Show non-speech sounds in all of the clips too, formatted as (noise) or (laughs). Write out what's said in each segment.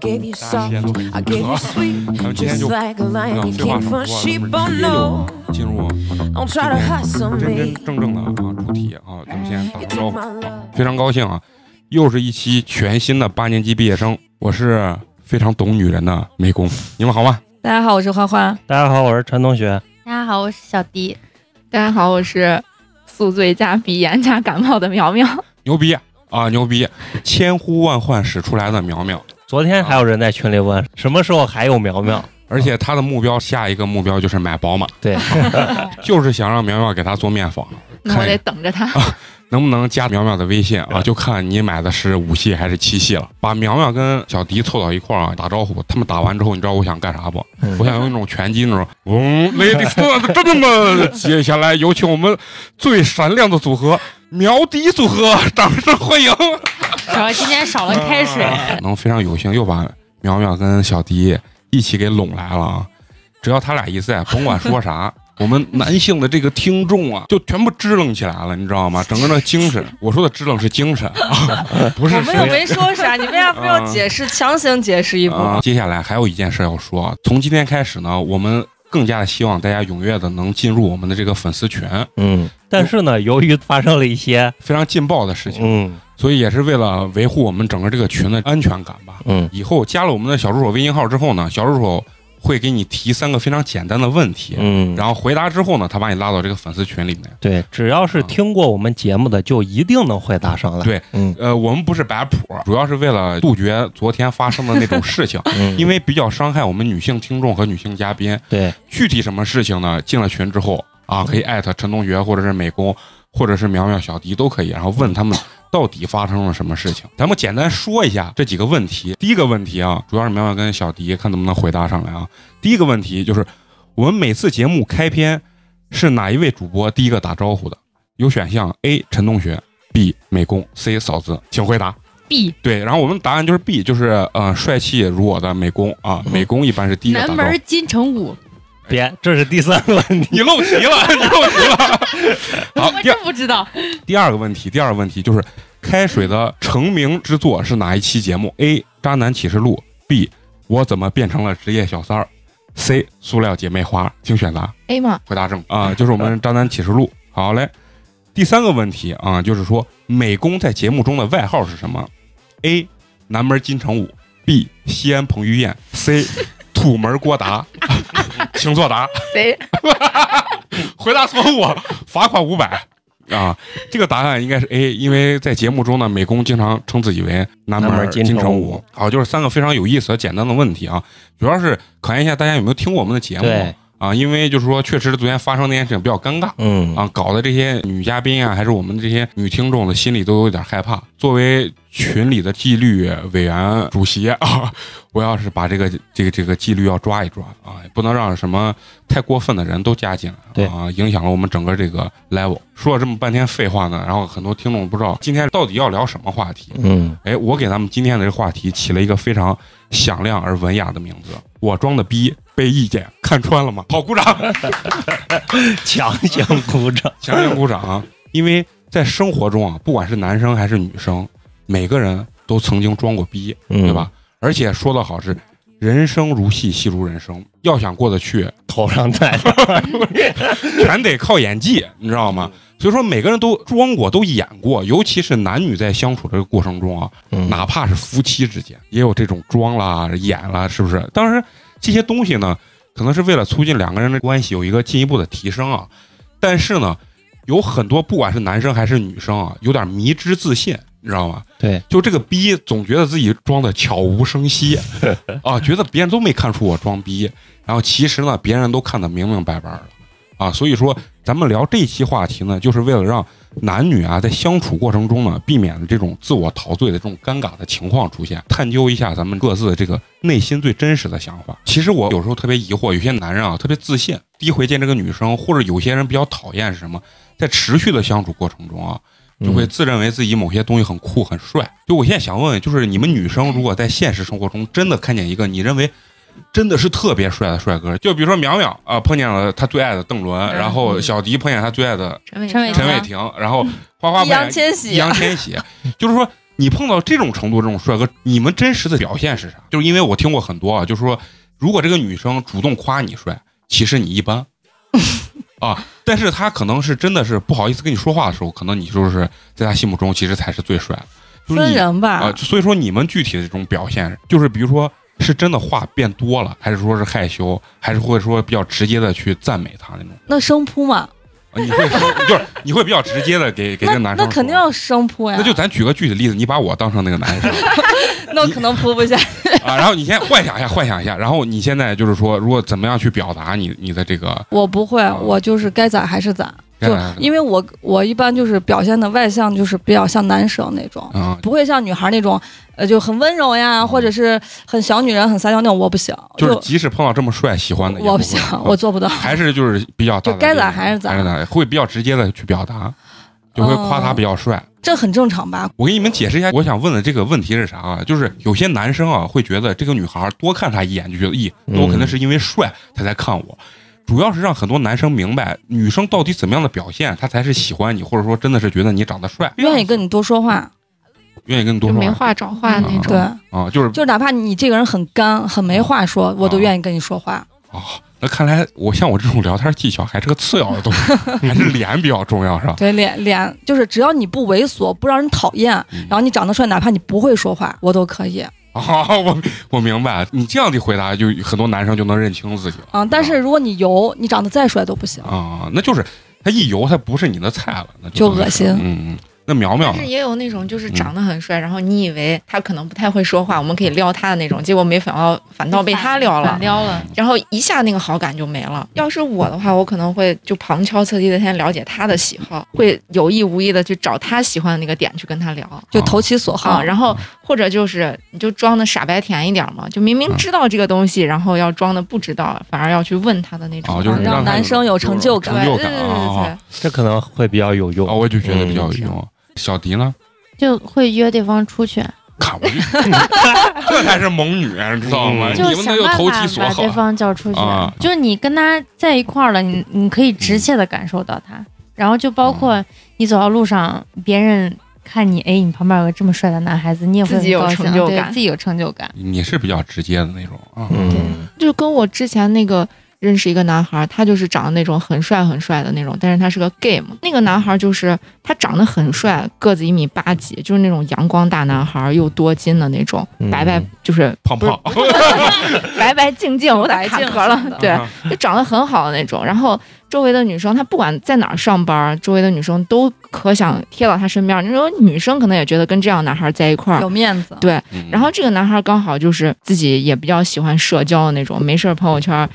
gave you 大家 soft, 先都 I gave you sweet, 们今天 just 就 like a lion. 要 from 说，sheep, 咱 oh 们直接 no. 进入 Don't try to hustle 真 me. 真正正的啊主题啊，咱们先打个招呼。非常高兴啊，又是一期全新的八年级毕业生，我是非常懂女人的美工，你们好吗？大家好，我是花花。大家好，我是陈同学。大家好，我是小迪。大家好，我是宿醉加鼻炎加感冒的苗苗。牛逼啊，牛逼！千呼万唤始出来的苗苗，昨天还有人在群里问，什么时候还有苗苗？(laughs) 而且他的目标下一个目标就是买宝马，对，(laughs) 就是想让苗苗给他做面访，那我得等着他。能不能加苗苗的微信啊？就看你买的是五系还是七系了。把苗苗跟小迪凑到一块儿啊，打招呼。他们打完之后，你知道我想干啥不？我想用那种拳击那种，嗯，ladies and gentlemen，(laughs) 接下来有请我们最闪亮的组合苗迪组合，掌声欢迎！主要今天少了开水。能非常有幸又把苗苗跟小迪一起给拢来了啊！只要他俩一在，甭管说啥，我们男性的这个听众啊，就全部支棱起来了，你知道吗？整个那精神，我说的支棱是精神啊，不是我们又没说啥，你为啥非要解释，强行解释一波？啊。接下来还有一件事要说啊，从今天开始呢，我们更加的希望大家踊跃的能进入我们的这个粉丝群，嗯，但是呢，由于发生了一些，非常劲爆的事情，嗯所以也是为了维护我们整个这个群的安全感吧。嗯以后加了我们的小助手微信号之后呢，小助手会给你提三个非常简单的问题，嗯，然后回答之后呢，他把你拉到这个粉丝群里面。对，只要是听过我们节目的，就一定能回答上来。对，嗯呃，我们不是摆谱，主要是为了杜绝昨天发生的那种事情，(laughs) 嗯，因为比较伤害我们女性听众和女性嘉宾。对，具体什么事情呢？进了群之后啊，可以艾特陈同学或者是美工，或者是苗苗、小迪都可以，然后问他们到底发生了什么事情。咱们简单说一下这几个问题。第一个问题啊，主要是苗苗跟小迪看能不能回答上来啊。第一个问题就是，我们每次节目开篇是哪一位主播第一个打招呼的？有选项 A 陈同学，B 美工，C 嫂子，请回答。B 对，然后我们答案就是 B，就是呃帅气如我的美工啊，美工一般是第一个打招呼。南门金城武，别，这是第三个问题。你漏题了，你漏题了。好，第二不知道。第二个问题，第二个问题就是开水的成名之作是哪一期节目？A. 渣男启示录，B. 我怎么变成了职业小三儿？C. 塑料姐妹花，请选择。A 吗？回答正啊，就是我们渣男启示录。好嘞，第三个问题啊，就是说美工在节目中的外号是什么？A. 南门金城武，B. 西安彭于晏，C. 土门郭达，(laughs) 请作答。谁？(laughs) 回答错误，罚款五百。啊，这个答案应该是 A，因为在节目中呢，美工经常称自己为南门金金城城武武。好，就是三个非常有意思和简单的问题啊，主要是考验一下大家有没有听过我们的节目啊，因为就是说，确实昨天发生那件事情比较尴尬。嗯啊，搞得这些女嘉宾啊，还是我们这些女听众的心里都有点害怕。作为群里的纪律委员主席啊，(laughs) 我要是把这个这个这个纪律要抓一抓啊，不能让什么太过分的人都加进来，啊，影响了我们整个这个 level。说了这么半天废话呢，然后很多听众不知道今天到底要聊什么话题。嗯，哎，我给咱们今天的这个话题起了一个非常响亮而文雅的名字，我装的逼被意见看穿了吗？好，鼓掌。(laughs) 强行鼓掌。强行鼓掌啊！因为在生活中啊，不管是男生还是女生，每个人都曾经装过逼，嗯对吧？而且说的好是“人生如戏，戏如人生”，要想过得去，头上戴着，(laughs) 全得靠演技，你知道吗？所以说，每个人都装过，都演过，尤其是男女在相处这个过程中啊，嗯哪怕是夫妻之间，也有这种装啦、演啦，是不是？当然，这些东西呢，可能是为了促进两个人的关系有一个进一步的提升啊。但是呢，有很多不管是男生还是女生啊，有点迷之自信，你知道吗？对，就这个逼，总觉得自己装的悄无声息 (laughs) 啊，觉得别人都没看出我装逼，然后其实呢，别人都看得明明白白的啊。所以说，咱们聊这期话题呢，就是为了让男女啊在相处过程中呢，避免这种自我陶醉的这种尴尬的情况出现，探究一下咱们各自的这个内心最真实的想法。其实我有时候特别疑惑，有些男人啊特别自信，第一回见这个女生，或者有些人比较讨厌是什么，在持续的相处过程中啊，就会自认为自己某些东西很酷很帅。就我现在想问问，就是你们女生如果在现实生活中真的看见一个你认为真的是特别帅的帅哥，就比如说淼淼啊、碰见了他最爱的邓伦，嗯然后小迪碰见他最爱的陈伟陈伟霆陈伟霆，然后花花 (laughs) 碰易烊千玺易烊千玺，就是说你碰到这种程度这种帅哥，你们真实的表现是啥？就是因为我听过很多啊，就是说如果这个女生主动夸你帅，其实你一般 (laughs) 啊，但是他可能是真的是不好意思跟你说话的时候，可能你就是在他心目中其实才是最帅的。就是你分人吧。啊，所以说你们具体的这种表现，就是比如说是真的话变多了，还是说是害羞，还是会说比较直接的去赞美他那种？那生扑嘛，啊你会说 (laughs) 就是你会比较直接的给给这那个男生说那肯定要生扑呀。那就咱举个具体例子，你把我当成那个男生 (laughs) 那我可能扑不下。(laughs) 啊，然后你先幻想一下，幻想一下，然后你现在就是说，如果怎么样去表达你你的这个，我不会，我就是该咋还是咋。就因为我我一般就是表现的外向，就是比较像男生那种，嗯，不会像女孩那种，呃，就很温柔呀，或者是很小女人、很撒娇那种，我不行。就是即使碰到这么帅喜欢的，我不行，我做不到。还是就是比较大就该咋还是咋，会比较直接的去表达，就会夸他比较帅。这很正常吧？我给你们解释一下，我想问的这个问题是啥啊？就是有些男生啊会觉得这个女孩多看他一眼就觉得，咦，那我肯定是因为帅他才看我。主要是让很多男生明白，女生到底怎么样的表现，他才是喜欢你，或者说真的是觉得你长得帅，愿意跟你多说话，愿意跟你多就没说话话找话那嗯种。对，啊，就是就是哪怕你这个人很干、很没话说，我都啊愿意跟你说话。啊。那看来我像我这种聊天技巧还是个次要的东西，(laughs) 还是脸比较重要，是吧？对，脸脸就是只要你不猥琐，不让人讨厌，嗯然后你长得帅，哪怕你不会说话，我都可以。(laughs) 啊，我我明白，你这样的回答，就很多男生就能认清自己了。啊，但是如果你油，你长得再帅都不行。啊，那就是他一油，他不是你的菜了，那就等于是恶心嗯嗯，那苗苗但是？也有那种就是长得很帅，然后你以为他可能不太会说话，我们可以撩他的那种，结果没想到反倒被他撩了，撩了，然后一下那个好感就没了。要是我的话，我可能会就旁敲侧击的先了解他的喜好，会有意无意的去找他喜欢的那个点去跟他聊。就投其所好，啊，然后或者就是你就装的傻白甜一点嘛，就明明知道这个东西，然后要装的不知道，反而要去问他的那种。啊，就是让他男生有成就感成就感对对对。这可能会比较有用啊，。我就觉得比较有嗯用。小迪呢？就会约对方出去，看我就，(laughs) 这才是猛女，知道吗？你们那就想办法投其所好把对。方叫出去啊。就是你跟他在一块儿了，你你可以直切的感受到他，然后就包括你走到路上，别人看你，哎，你旁边有个这么帅的男孩子，你也会自己有成就感对自己有成就感。你是比较直接的那种啊，嗯，就跟我之前那个认识一个男孩，他就是长得那种很帅很帅的那种，但是他是个 gay 嘛。那个男孩就是他长得很帅，个子一米八几，就是那种阳光大男孩，又多金的那种，嗯白白就是胖胖，(laughs) 白白净净，我打白净卡壳了，对，啊就长得很好的那种。然后周围的女生，他不管在哪儿上班，周围的女生都可想贴到他身边。那种女生可能也觉得跟这样男孩在一块儿有面子。对，嗯然后这个男孩刚好就是自己也比较喜欢社交的那种，没事儿朋友圈，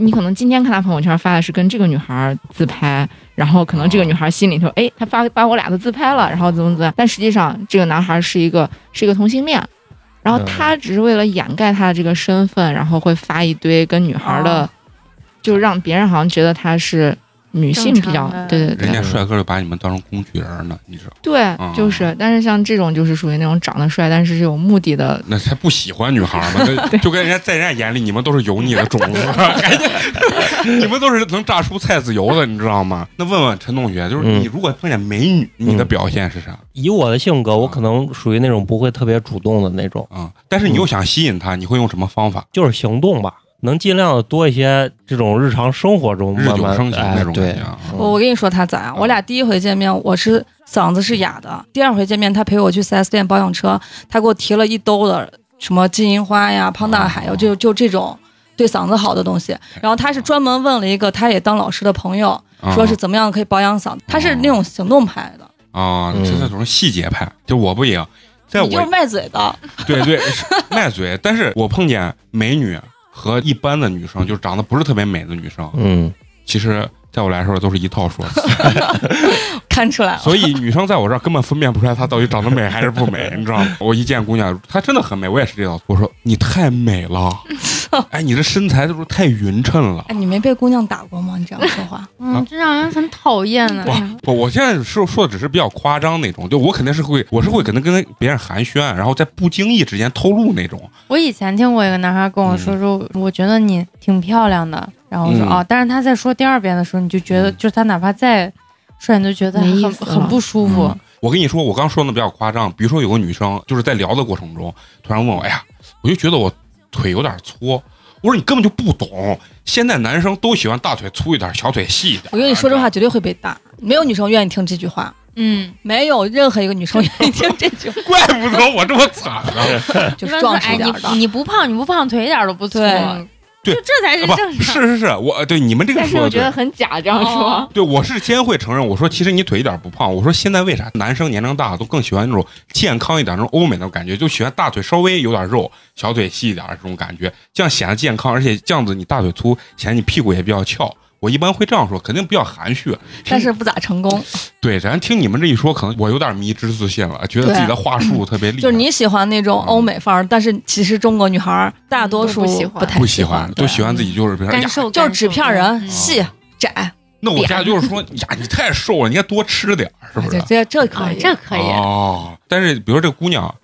你可能今天看他朋友圈发的是跟这个女孩自拍，然后可能这个女孩心里头，哎，他发把我俩的自拍了，然后怎么怎么样，但实际上这个男孩是一个是一个同性恋，然后他只是为了掩盖他的这个身份，然后会发一堆跟女孩的，哦。就让别人好像觉得他是女性比较对对对。人家帅哥就把你们当成工具人呢，你知道？对嗯，就是，但是像这种就是属于那种长得帅，但是是有目的的那才不喜欢女孩嘛，(laughs) 那就跟人家在人家眼里，你们都是油腻的种子，(laughs) 还你们都是能榨出菜籽油的，你知道吗？那问问陈同学，就是嗯。你如果碰见美女，你的表现是啥？以我的性格，我可能属于那种不会特别主动的那种，啊？但是你又想吸引她，你会用什么方法？就是行动吧，能尽量的多一些这种日常生活中日久慢慢生情那种哎对感觉啊。我我跟你说他咋样，我俩第一回见面我是嗓子是哑的，第二回见面他陪我去 4S 店保养车，他给我提了一兜的什么金银花呀、胖大海呀，就就这种对嗓子好的东西。然后他是专门问了一个他也当老师的朋友，啊说是怎么样可以保养嗓子，他是那种行动派的，啊，嗯。是那种细节派，就我不一样，在我就是卖嘴的，对对卖嘴，但是我碰见美女和一般的女生，就是长得不是特别美的女生，嗯其实在我来说都是一套说辞。(laughs) 看出来了。所以女生在我这儿根本分辨不出来她到底长得美还是不美，你知道吗？我一见姑娘，她真的很美，我也是这样。我说你太美了，哎，你这身材是不是太匀称了。哎，你没被姑娘打过吗？你这样说话，(laughs) 嗯，这让人很讨厌呢。哇，不，我现在说说的只是比较夸张那种，就我肯定是会，我是会可能跟别人寒暄，然后在不经意之间透露那种。我以前听过一个男孩跟我说说，我觉得你挺漂亮的，然后我说嗯哦，但是他在说第二遍的时候，你就觉得，嗯就是他哪怕再帅，你都觉得很很不舒服。我跟你说，我刚说的比较夸张，比如说有个女生就是在聊的过程中，突然问我，哎呀，我就觉得我腿有点粗。我说你根本就不懂，现在男生都喜欢大腿粗一点，小腿细一点。我跟你说这话绝对会被打，没有女生愿意听这句话，嗯，(laughs) 没有任何一个女生愿意听这句话，怪不得我这么惨呢。(laughs) 就壮实哎，点儿的你。你不胖，你不胖，腿一点都不粗，对对就这才是正常。是是是，我对你们这个但是说我觉得。很假，这样说哦。对，我是先会承认，我说其实你腿一点不胖。我说现在为啥男生年龄大都更喜欢那种健康一点、那种欧美那种感觉，就喜欢大腿稍微有点肉，小腿细一点这种感觉，这样显得健康，而且这样子你大腿粗，显得你屁股也比较翘。我一般会这样说，肯定比较含蓄。但是不咋成功，对，咱听你们这一说，可能我有点迷之自信了，觉得自己的话术特别厉害。(laughs) 就是你喜欢那种欧美范儿，但是其实中国女孩儿大多数不喜欢不太不喜欢，欢，都喜欢自己就是比如说呀，干瘦就是纸片人嗯细窄，那我家就是说呀，你太瘦了，你应该多吃点儿，是不是这？这这可啊以，这可以。哦，但是比如说这姑娘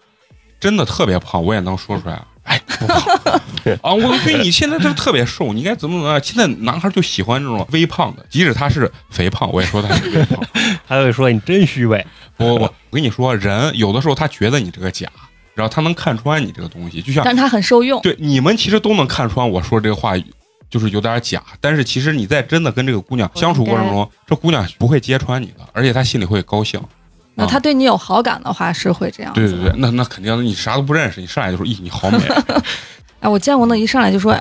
真的特别胖，我也能说出来。哎，不胖 (laughs) 啊！我觉得你现在就特别瘦，你应该怎么怎么样？现在男孩就喜欢这种微胖的，即使他是肥胖，我也说他是微胖。(laughs) 他会说你真虚伪。不不不，我跟你说，人有的时候他觉得你这个假，然后他能看穿你这个东西，就像但是它很受用。对你们其实都能看穿我说这个话就是有点假，但是其实你在真的跟这个姑娘相处过程中，这姑娘不会揭穿你的，而且她心里会高兴。那他对你有好感的话，是会这样。对对对，那那肯定，你啥都不认识，你上来就说，咦，你好美，(laughs) 哎，我见过那一上来就说，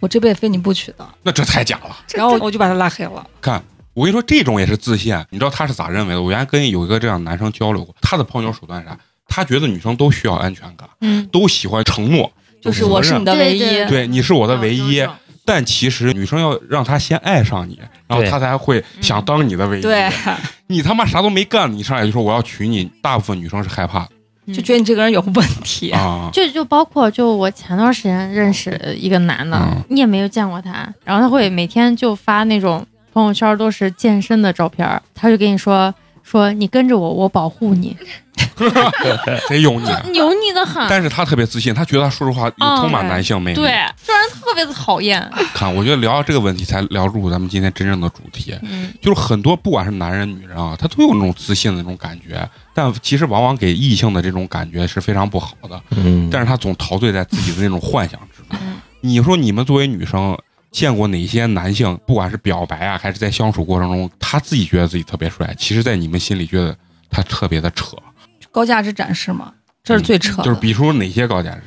我这辈子非你不娶的，那这太假了。(laughs) 然后我就把他拉黑了。看，我跟你说，这种也是自信。你知道他是咋认为的？我原来跟有一个这样的男生交流过，他的泡妞手段是啥？他觉得女生都需要安全感，嗯，都喜欢承诺，就是我是你的唯一，对对对，你是我的唯一。嗯但其实女生要让他先爱上你，然后他才会想当你的唯一。对，(laughs) 你他妈啥都没干，你上来就说我要娶你，大部分女生是害怕嗯就觉得你这个人有问题。啊。就就包括就我前段时间认识一个男的，嗯你也没有见过他，然后他会每天就发那种朋友圈都是健身的照片，他就跟你说说你跟着我，我保护你，贼油腻。(laughs) 油腻的很。但是他特别自信，他觉得他说实话有充满男性魅力。对，这让人特别的讨厌。(laughs) 看，我觉得聊到这个问题才聊入咱们今天真正的主题，嗯，就是很多不管是男人女人啊，他都有那种自信的那种感觉，但其实往往给异性的这种感觉是非常不好的。嗯，但是他总陶醉在自己的那种幻想之中嗯。你说你们作为女生，见过哪些男性，不管是表白啊，还是在相处过程中，他自己觉得自己特别帅，其实在你们心里觉得他特别的扯，高价值展示嘛，这是最扯的。就是比如哪些高价值？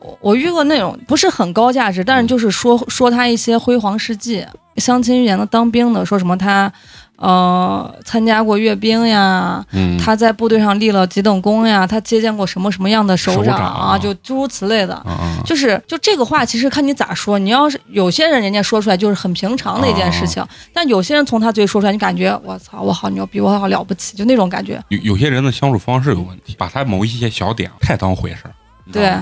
我我遇过那种不是很高价值，但是就是说说他一些辉煌事迹，相亲遇见的当兵的，说什么他。呃，参加过阅兵呀，嗯，他在部队上立了几等功呀，他接见过什么什么样的首首长啊，就诸如此类的。就是就这个话，其实看你咋说。你要是有些人人家说出来就是很平常的一件事情，但有些人从他嘴里说出来，你感觉我操，我好牛逼，我好了不起，就那种感觉。有有些人的相处方式有问题，把他某一些小点太当回事儿。对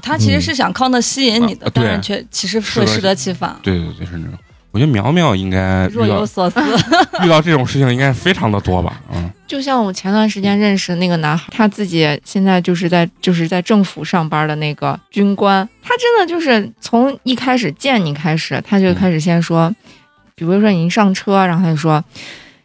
他其实是想靠那吸引你的，但是却其实会适得其反，对对对，是那种。我觉得苗苗应该若有所思。(laughs) 遇到这种事情应该非常的多吧？嗯，就像我前段时间认识那个男孩，他自己现在就是在就是在政府上班的那个军官，他真的就是从一开始见你开始，他就开始先说，比如说你一上车，然后他就说。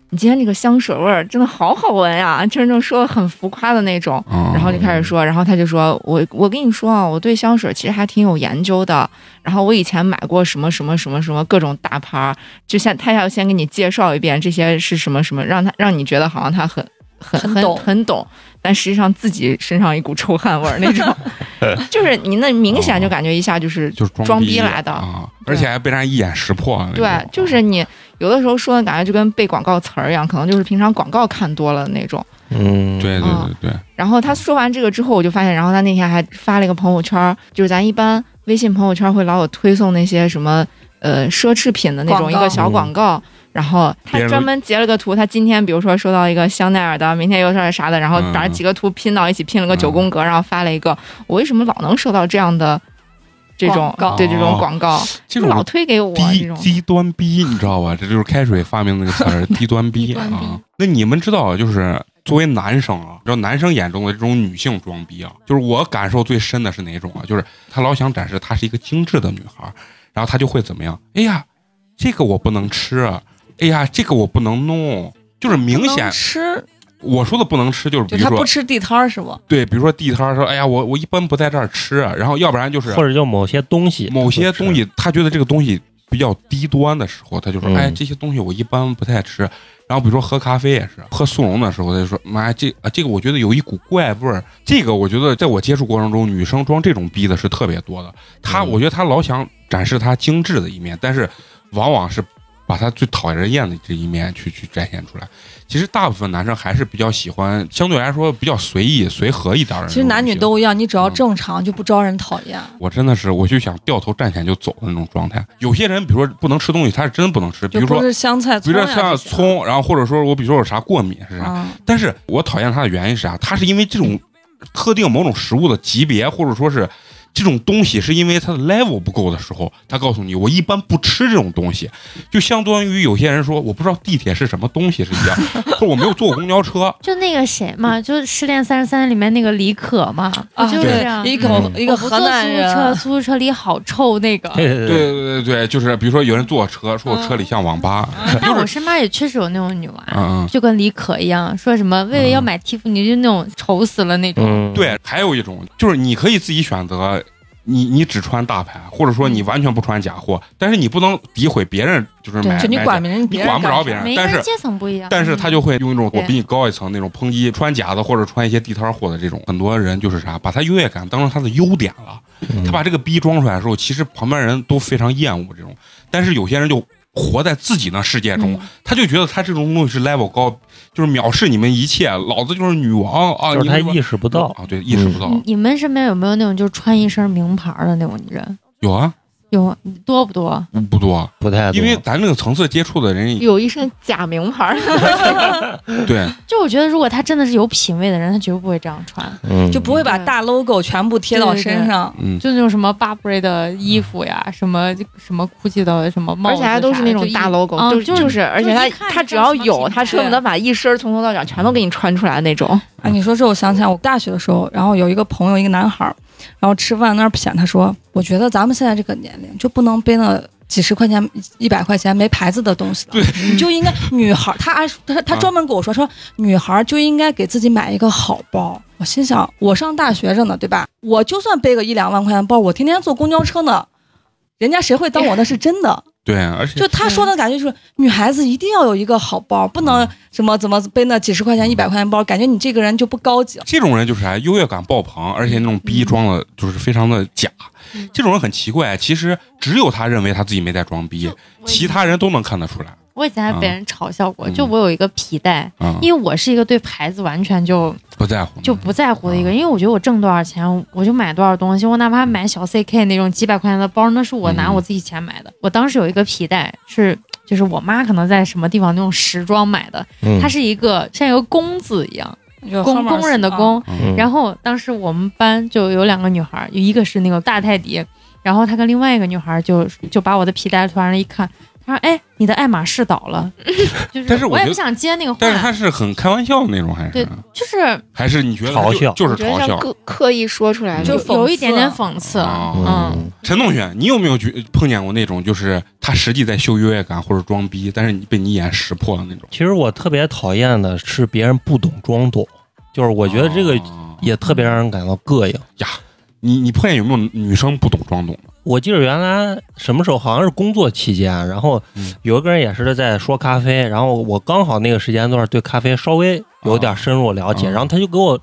你今天这个香水味儿真的好好闻呀，就是那种说的很浮夸的那种，嗯然后就开始说，然后他就说我我跟你说啊，我对香水其实还挺有研究的，然后我以前买过什么什么什么什么各种大牌儿，就先他要先给你介绍一遍这些是什么什么，让他让你觉得好像他很很很很懂。很懂，但实际上自己身上一股臭汗味儿那种，(laughs) 就是你那明显就感觉一下就是就是装逼逼来的。啊，而且还被人家一眼识破了。对，就是你有的时候说的感觉就跟背广告词儿一样，可能就是平常广告看多了那种。嗯，对对嗯对对，然后他说完这个之后，我就发现，然后他那天还发了一个朋友圈儿，就是咱一般微信朋友圈会老有推送那些什么呃奢侈品的那种一个小广告。然然后他专门截了个图，他今天比如说收到一个香奈儿的，明天又是啥的，然后嗯。把几个图拼到一起，拼了个九宫格，然后发了一个，我为什么老能收到这样的这种广告对这种哦广告，这种老推给我这低种。低端逼，你知道吧？这就是开水发明的那个词儿，(laughs) 低端逼啊。那你们知道，就是作为男生啊，知道男生眼中的这种女性装逼啊，就是我感受最深的是哪种啊？就是他老想展示她是一个精致的女孩儿，然后他就会怎么样？哎呀，这个我不能吃，啊哎呀，这个我不能弄，就是明显吃，我说的不能吃，就是比如说不吃地摊儿是吧？对，比如说地摊儿说，哎呀，我我一般不在这儿吃，啊然后要不然就是或者就某些东西，某些东西，他觉得这个东西比较低端的时候，他就说：“嗯哎，这些东西我一般不太吃。”然后比如说喝咖啡也是，喝速溶的时候，他就说：“妈，这啊这个我觉得有一股怪味儿。”这个我觉得在我接触过程中，女生装这种逼的是特别多的。他嗯我觉得他老想展示他精致的一面，但是往往是把他最讨人厌的这一面去去展现出来。其实大部分男生还是比较喜欢相对来说比较随意随和一点的。其实男女。都一样，你只要正常就不招人讨厌。我真的是，我就想掉头站起来就走的那种状态。有些人，比如说不能吃东西，他是真不能吃，比如说，香菜、比如说像葱，然后或者说我比如说有啥过敏是啥，嗯，但是我讨厌他的原因是啥？他是因为这种特定某种食物的级别，或者说是这种东西，是因为它的 level 不够的时候，他告诉你我一般不吃这种东西，就相当于有些人说我不知道地铁是什么东西是一样，(laughs) 或者我没有坐过公交车，就那个谁嘛，就是《失恋三十三》里面那个李可嘛，啊，是这样？一个嗯。一个河我不坐南出租车，人，出租车里好臭那个。对对对。对对对，就是比如说有人坐车，说我车里像网吧，但我身边也确实有那种女娃。就跟李可一样，说什么为了要买 T 恤尼，就那种丑死了那种。嗯，对，还有一种就是你可以自己选择，你你只穿大牌，或者说你完全不穿假货，但是你不能诋毁别人，就是买买就你管别人你管不着别人但是阶层不一样。但是他就会用一种我比你高一层那种抨击穿假的或者穿一些地摊货的这种，很多人就是啥，把他优越感当成他的优点了。嗯他把这个逼装出来的时候，其实旁边人都非常厌恶这种，但是有些人就活在自己的世界中，嗯他就觉得他这种东西是 level 高，就是藐视你们一切，老子就是女王啊！就是他意识不到，啊，对，意识不到。你你们身边有没有那种就穿一身名牌的那种人？有啊，有多不多？不不多，不太多因为咱这个层次接触的人，有一身假名牌儿，(laughs) (laughs) 对，就我觉得，如果他真的是有品位的人，他绝不会这样穿。嗯就不会把大 logo 全部贴到身上。嗯，就那种什么 Burberry 的衣服呀，什么什么 GUCCI 的什么帽子而且还都是那种大 logo，啊就就是是，而且他他只要有，他恨不得把一身从头到脚全都给你穿出来那种。啊，你说这我想起来，我大学的时候，然后有一个朋友，一个男孩儿，然后吃饭那儿谝，他说：“我觉得咱们现在这个年龄就不能背那几十块钱、一百块钱没牌子的东西了，你就应该女孩儿，他还他他啊专门跟我说说，女孩儿就应该给自己买一个好包。”我心想，我上大学着呢，对吧？我就算背个一两万块钱包，我天天坐公交车呢，人家谁会当我那是真的？对，而且就他说的感觉就是，女孩子一定要有一个好包，不能什么怎么背那几十块钱、一百块钱包，感觉你这个人就不高级了。这种人就是啥，优越感爆棚，而且那种逼装的，就是非常的假。嗯这种人很奇怪，其实只有他认为他自己没在装逼，其他人都能看得出来。我以前还被人嘲笑过，嗯。就我有一个皮带，嗯，因为我是一个对牌子完全就不在乎，就不在乎的一个嗯，因为我觉得我挣多少钱我就买多少东西，我哪怕买小 CK 那种几百块钱的包，那是我拿嗯。我自己钱买的。我当时有一个皮带是。就是我妈可能在什么地方那种时装买的，嗯。它是一个像一个工字一样，工工人的啊。工，嗯。然后当时我们班就有两个女孩儿，有一个是那个大泰迪，然后她跟另外一个女孩儿就就把我的皮带突然一看，她说：“哎，你的爱马仕倒了。(laughs) ”就是但是我我也不想接那个话，但是他是很开玩笑的那种，还对是就是还是你觉得就嘲笑就是嘲笑。刻刻意说出来的，就有有一点点讽讽刺，啊嗯，陈同学，你有没有觉碰见过那种，就是他实际在秀优越感或者装逼，但是你被你一眼识破了那种？其实我特别讨厌的是别人不懂装懂，就是我觉得这个啊也特别让人感到膈应呀。你你碰见有没有女生不懂装懂的？我记得原来什么时候好像是工作期间，然后嗯。有一个人也是在说咖啡，然后我刚好那个时间段对咖啡稍微有点深入了解，啊然后他就给我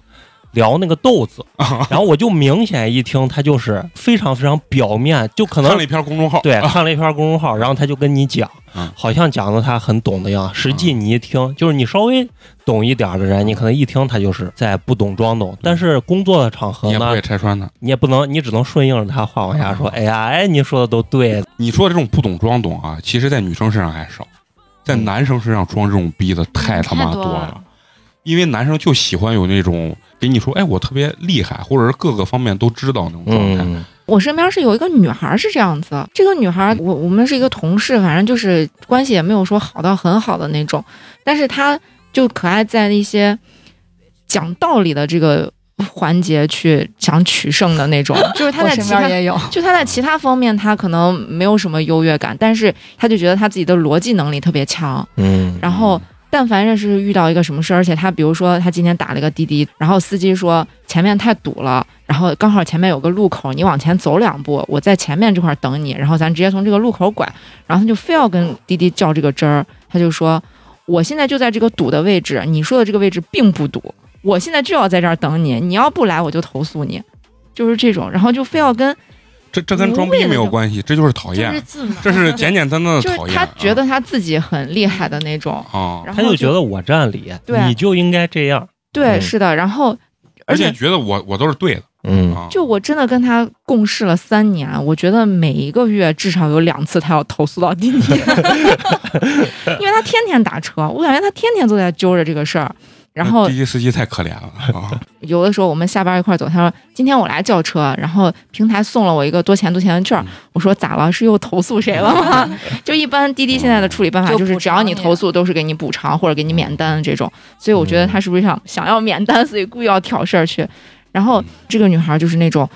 聊那个豆子，(laughs) 然后我就明显一听他就是非常非常表面，就可能看了一篇公众号，对啊看了一篇公众号，然后他就跟你讲嗯，好像讲的他很懂的样，实际你一听就是你稍微懂一点的人，你可能一听他就是在不懂装懂，但是工作的场合呢你也不会，拆穿他。你也不能，你只能顺应着他话往下说。嗯哎呀，哎，你说的都对，你说的这种不懂装懂啊，其实在女生身上还少。在男生身上装这种逼的太他妈多了了。因为男生就喜欢有那种给你说，哎，我特别厉害，或者是各个方面都知道那种状态。嗯，我身边是有一个女孩是这样子，这个女孩我我们是一个同事，反正就是关系也没有说好到很好的那种，但是她就可爱在一些讲道理的这个环节去想取胜的那种，(laughs) 就是她在其他也有，就她在其他方面她可能没有什么优越感，但是她就觉得她自己的逻辑能力特别强，嗯，然后。但凡认识遇到一个什么事儿，而且他比如说他今天打了个滴滴，然后司机说前面太堵了，然后刚好前面有个路口，你往前走两步，我在前面这块儿等你，然后咱直接从这个路口拐，然后他就非要跟滴滴较这个真儿，他就说我现在就在这个堵的位置，你说的这个位置并不堵，我现在就要在这儿等你，你要不来我就投诉你，就是这种，然后就非要跟这这跟装逼没有关系，这就是讨厌，这是简简单单的就是讨厌。他觉得他自己很厉害的那种，啊，然后他就觉得我占理，对你就应该这样。对，嗯是的，然后而且觉得我我都是对的嗯，啊。就我真的跟他共事了三年，我觉得每一个月至少有两次他要投诉到滴滴，(laughs) 因为他天天打车，我感觉他天天都在揪着这个事儿。然后滴滴司机太可怜了啊！(laughs) 有的时候我们下班一块走，他说今天我来叫车，然后平台送了我一个多钱多钱的券。我说咋了？是又投诉谁了吗？(laughs) 就一般滴滴现在的处理办法就就是，只要你你投诉都是给你补偿或者给你免单这种。所以我觉得他是不是想想要免单，所以故意要挑事儿去。然后这个女孩就是那种。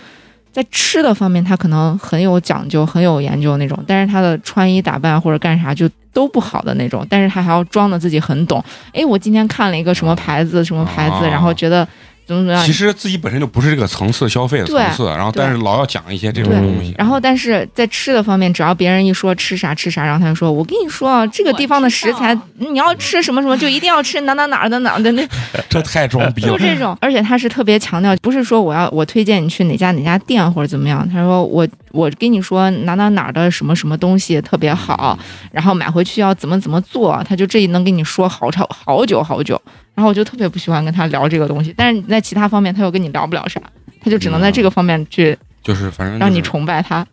在吃的方面，他可能很有讲究、很有研究那种，但是他的穿衣打扮或者干啥就都不好的那种，但是他还要装的自己很懂。哎，我今天看了一个什么牌子、什么牌子，啊然后觉得怎么怎么样其，实自己本身就不是这个层次消费的层次，然后但是老要讲一些这种东西。然后，但是在吃的方面，只要别人一说吃啥吃啥，然后他就说：“我跟你说啊，这个地方的食材，(laughs) 你要吃什么什么，就一定要吃哪哪哪儿的哪儿的那，这太装逼了。就这种。”而且他是特别强调，不是说我要我推荐你去哪家哪家店或者怎么样，他说我我跟你说哪哪哪儿的什么什么东西特别好，然后买回去要怎么怎么做，他就这能跟你说好长好久好久。然后我就特别不喜欢跟他聊这个东西，但是你在其他方面他又跟你聊不了啥，他就只能在这个方面去就是反正让你崇拜他。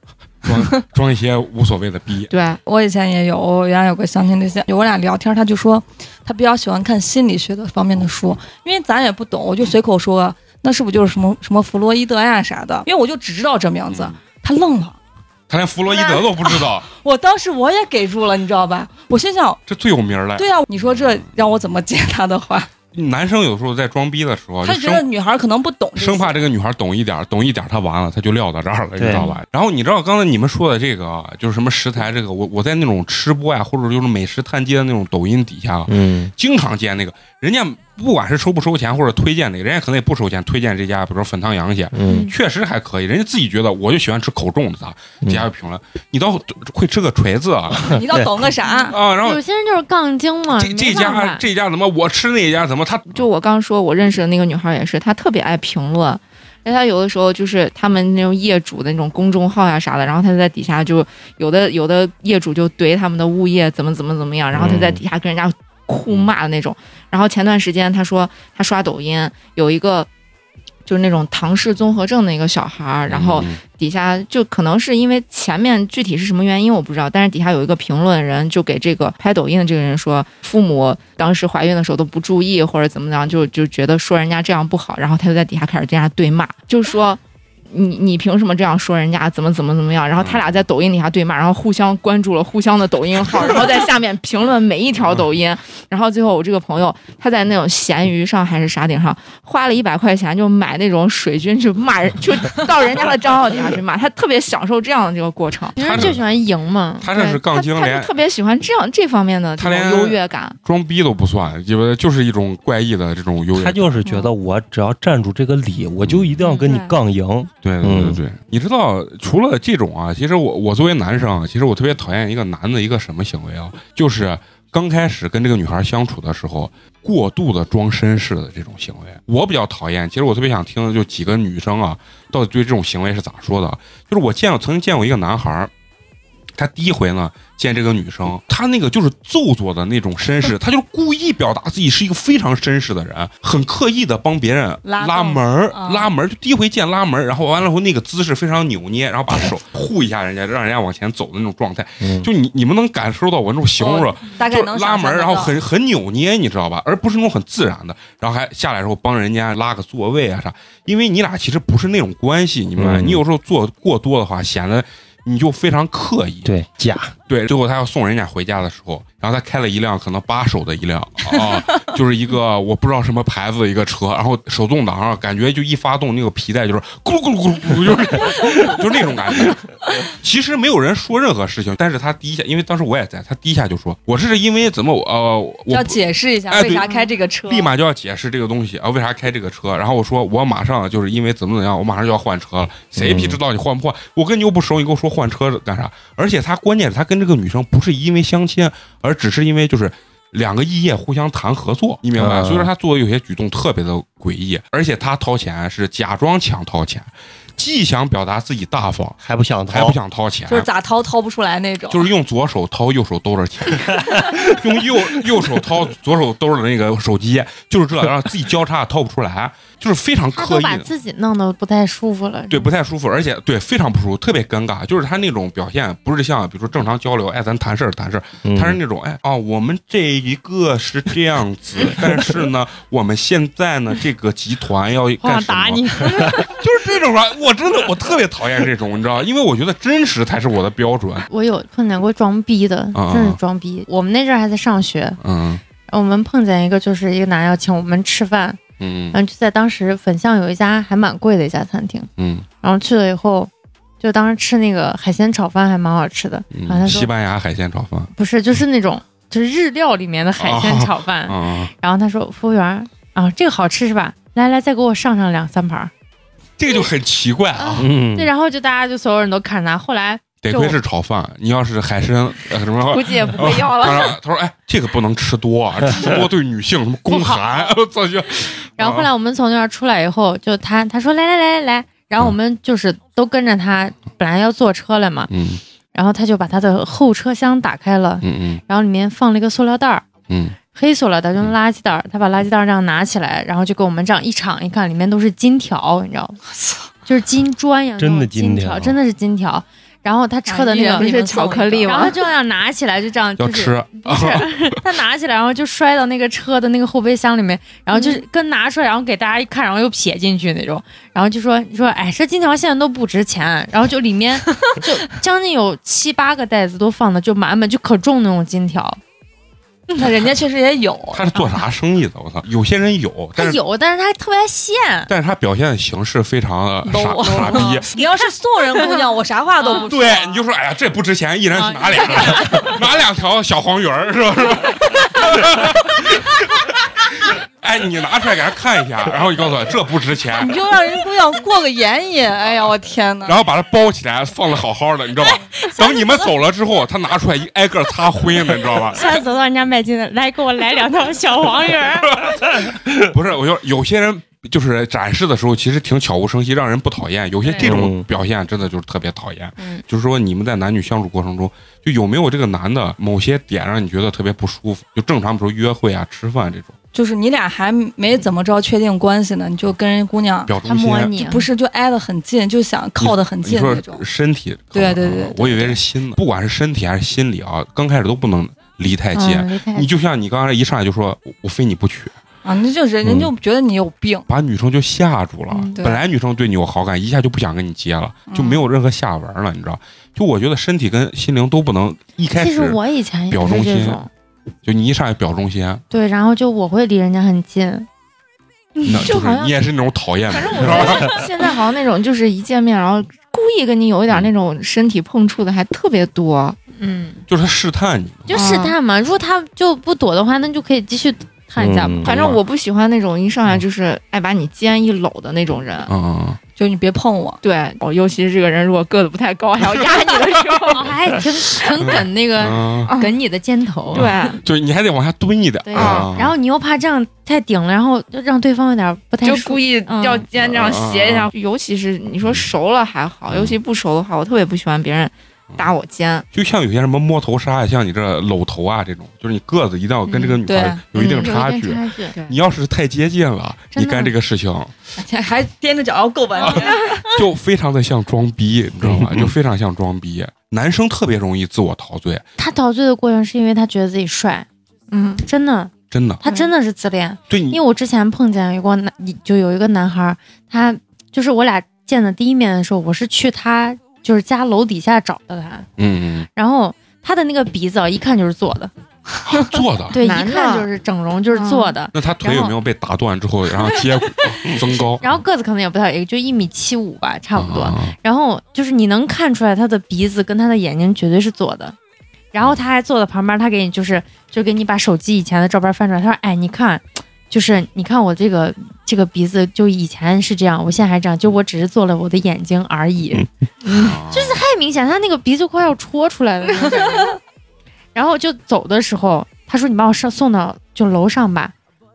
装装一些无所谓的逼。对，我以前也有，我原来有个相亲对象，我俩聊天，他就说他比较喜欢看心理学的方面的书，因为咱也不懂，我就随口说，那是不是就是什么什么弗洛伊德呀啥的？因为我就只知道这名字，他愣了。他连弗洛伊德都不知道，(laughs) 我当时我也给住了，你知道吧？我心想，这最有名儿了。对啊，你说这让我怎么接他的话？男生有时候在装逼的时候，他觉得就生女孩可能不懂，生怕这个女孩懂一点，懂一点儿，他完了，他就撂到这儿了，你知道吧？然后你知道刚才你们说的这个，就是什么食材这个，我我在那种吃播呀，或者就是美食探街的那种抖音底下，嗯，经常见那个人家不管是收不收钱或者推荐哪个，人家可能也不收钱，推荐这家，比如说粉汤羊血，嗯确实还可以，人家自己觉得我就喜欢吃口重的，咋？底下有评论，你倒会吃个锤子啊你倒懂个啥？(laughs) 啊！然后有些人就是杠精嘛，这这家这家怎么我吃那家怎么他就我刚说，我认识的那个女孩也是，她特别爱评论。而且她有的时候就是他们那种业主的那种公众号呀啥的，然后她就在底下就有的有的业主就怼他们的物业怎么怎么怎么样，然后她在底下跟人家互骂的那种。然后前段时间他说他刷抖音有一个就是那种唐氏综合症的一个小孩儿，然后嗯底下就可能是因为前面具体是什么原因我不知道，但是底下有一个评论人就给这个拍抖音的这个人说，父母当时怀孕的时候都不注意或者怎么样，就就觉得说人家这样不好，然后他就在底下开始跟人家对骂，就是说。你你凭什么这样说人家？怎么怎么怎么样？然后他俩在抖音底下对骂，然后互相关注了互相的抖音号，然后在下面评论每一条抖音。然后最后我这个朋友他在那种闲鱼上还是啥顶上花了一百块钱就买那种水军去骂人，就到人家的账号底下去骂，他特别享受这样的这个过程。其实就喜欢赢嘛。他这是杠精，他就特别喜欢这样这方面的优越感。装逼都不算，因为就是一种怪异的这种优越他。就是觉得我只要站住这个理，我就一定要跟你杠赢。对对对对，你知道，除了这种啊，其实我我作为男生啊，其实我特别讨厌一个男的一个什么行为啊，就是刚开始跟这个女孩相处的时候，过度的装绅士的这种行为，我比较讨厌。其实我特别想听的就几个女生啊，到底对这种行为是咋说的？就是我见过曾经见过一个男孩儿，他第一回呢见这个女生，他那个就是做作的那种绅士，(laughs) 他就是故意表达自己是一个非常绅士的人，很刻意的帮别人拉门拉门儿，就第一回见拉门儿，然后完了后那个姿势非常扭捏，然后把手护一下人家，让人家往前走的那种状态，嗯就你你们能感受到我那种形容着。就大概能拉门然后很很扭捏，你知道吧？而不是那种很自然的，然后还下来之后帮人家拉个座位啊啥。因为你俩其实不是那种关系，你明白？嗯你有时候做过多的话，显得你就非常刻意。对假，对，最后他要送人家回家的时候，然后他开了一辆可能八手的一辆啊，就是一个我不知道什么牌子的一个车，然后手动挡上感觉就一发动那个皮带就是咕噜咕噜咕噜咕噜，就是就是那种感觉。其实没有人说任何事情，但是他第一下，因为当时我也在，他第一下就说我是因为怎么我呃我要解释一下哎为啥开这个车，立马就要解释这个东西啊，为啥开这个车？然后我说我马上就是因为怎么怎么样，我马上就要换车了。谁嗯皮知道你换不换？我跟你又不熟，你跟我说换车干啥？而且他关键是他跟这个女生不是因为相亲，而只是因为就是。两个异业互相谈合作，你明白？嗯所以说他做的有些举动特别的诡异，而且他掏钱是假装想掏钱，既想表达自己大方，还不想掏还不想掏钱，就是咋掏掏不出来那种。就是用左手掏，右手兜着钱，(laughs) 用右右手掏，左手兜着那个手机，就是这，然后自己交叉掏不出来，就是非常他刻意把自己弄得不太舒服了。对，不太舒服，而且对非常不舒服，特别尴尬。就是他那种表现，不是像比如说正常交流，哎，(laughs) 咱谈事儿谈事儿，嗯他是那种哎哦，我们这一个是这样子，(laughs) 但是呢，我们现在呢，这个集团要我干什么？想打你，(laughs) 就是这种吧，我真的我特别讨厌这种，你知道，因为我觉得真实才是我的标准。我有碰见过装逼的，啊真是装逼。我们那阵儿还在上学，嗯我们碰见一个就是一个男要请我们吃饭，嗯然后就在当时粉巷有一家还蛮贵的一家餐厅，嗯然后去了以后，就当时吃那个海鲜炒饭还蛮好吃的。然后嗯，他说西班牙海鲜炒饭。不是，就是那种就是日料里面的海鲜炒饭。啊，然后他说服务员啊，这个好吃是吧？来来，再给我上上两三盘儿。这个就很奇怪啊。嗯对，，然后就大家就所有人都看着他。后来得亏是炒饭，你要是海参呃什么，估计也不会要了。他说他说哎，这个不能吃多啊，吃多对女性什么 (laughs) 宫寒，我操就。然后后来我们从那儿出来以后，就他他说来来来来来，然后我们就是都跟着他，本来要坐车了嘛，嗯然后他就把他的后车厢打开了，嗯嗯然后里面放了一个塑料袋儿，嗯黑塑料袋，就是垃圾袋儿。他把垃圾袋儿这样拿起来，然后就给我们这样一敞一看，里面都是金条，你知道吗？就是金砖一样，真的金条真的是金条。然后他车的那个啊一人给你是巧克力吗？然后就这样拿起来，就这样就是吃，不是 (laughs) 他拿起来，然后就摔到那个车的那个后备箱里面，然后就是跟拿出来，然后给大家一看，然后又撇进去那种，然后就说你说哎，这金条现在都不值钱，然后就里面就 (laughs) 将近有七八个袋子都放的就满满就可重那种金条，(laughs) 那人家确实也有，他是做啥生意的？我操，有些人有，但是他有，但是他特别现。但是他表现的形式非常的傻傻逼。你要是送人姑娘，我啥话都不说。对，你就说，哎呀，这不值钱，一人拿两个，(laughs) 拿两条小黄鱼儿，是吧？是吧？(laughs) 哎，你拿出来给他看一下，然后你告诉我这不值钱你，就让人姑娘过个眼瘾。哎呀，我天哪！然后把它包起来，放的好好的，你知道吧？等你们走了之后，他拿出来一挨个擦灰呢，你知道吧？下次走到人家卖金的，来给我来两条小黄鱼。(laughs) 不是，我就有些人就是展示的时候，其实挺悄无声息，让人不讨厌。有些这种嗯表现真的就是特别讨厌。嗯就是说，你们在男女相处过程中，就有没有这个男的某些点让你觉得特别不舒服？就正常比如说约会啊、吃饭这种就是你俩还没怎么着确定关系呢，你就跟人姑娘他摸。你，不是就挨得很近，就想靠得很近那种。身体，对对对对我以为是心呢。不管是身体还是心理啊，刚开始都不能离太近。你就像你刚才一上来就说，我我非你不娶，啊，那就是人就觉得你有病。把女生就吓住了。嗯本来女生对你有好感，一下就不想跟你接了，就没有任何下文了，你知道？就我觉得身体跟心灵都不能一开其实始我以前也是表忠心这种，就你一上来表忠心，对，然后就我会离人家很近，那就是好像你也是那种讨厌的反正人，知道吧？我觉得 (laughs) 现在好像那种就是一见面，然后故意跟你有一点那种身体碰触的还特别多。嗯，就是他试探你。就试探嘛。如果他就不躲的话，那就可以继续探一下嘛。嗯反正我不喜欢那种一上来就是爱把你肩一搂的那种人。嗯嗯就你别碰我，对，哦，尤其是这个人如果个子不太高，还要压你的时候，(laughs) 哦，还挺挺梗那个梗你的肩头。对，就是你还得往下蹲一点。对啊然后你又怕这样太顶了，然后就让对方有点不太舒就故意要肩这样斜一下。尤其是你说熟了还好，嗯尤其不熟的话，我特别不喜欢别人搭我肩，就像有些什么摸头杀呀，像你这搂头啊这种，就是你个子一定要跟这个女孩嗯有一定嗯差距。你要是太接近了，你干这个事情还踮着脚要够半天。(laughs) 就非常的像装逼，你知道吗？就非常像装逼。男生特别容易自我陶醉，他陶醉的过程是因为他觉得自己帅，嗯，真的，真的。他真的是自恋。对你因为我之前碰见有过男，就有一个男孩，他就是我俩见的第一面的时候，我是去他就是家楼底下找的他，嗯然后他的那个鼻子啊一看就是做的，(laughs) 嗯做的。(laughs) 对，一看就是整容，就是做的。那他腿有没有被打断之后，然后接骨 (laughs) 增高？然后个子可能也不太，也就一米七五吧，差不多。啊然后就是你能看出来他的鼻子跟他的眼睛绝对是做的。然后他还坐在旁边，他给你就是就给你把手机以前的照片翻出来，他说：“哎，你看，就是你看我这个这个鼻子，就以前是这样，我现在还这样，就我只是做了我的眼睛而已。(laughs) 就是太明显，他那个鼻子快要戳出来了。然后就走的时候，他说：“你把我上送到就楼上吧。”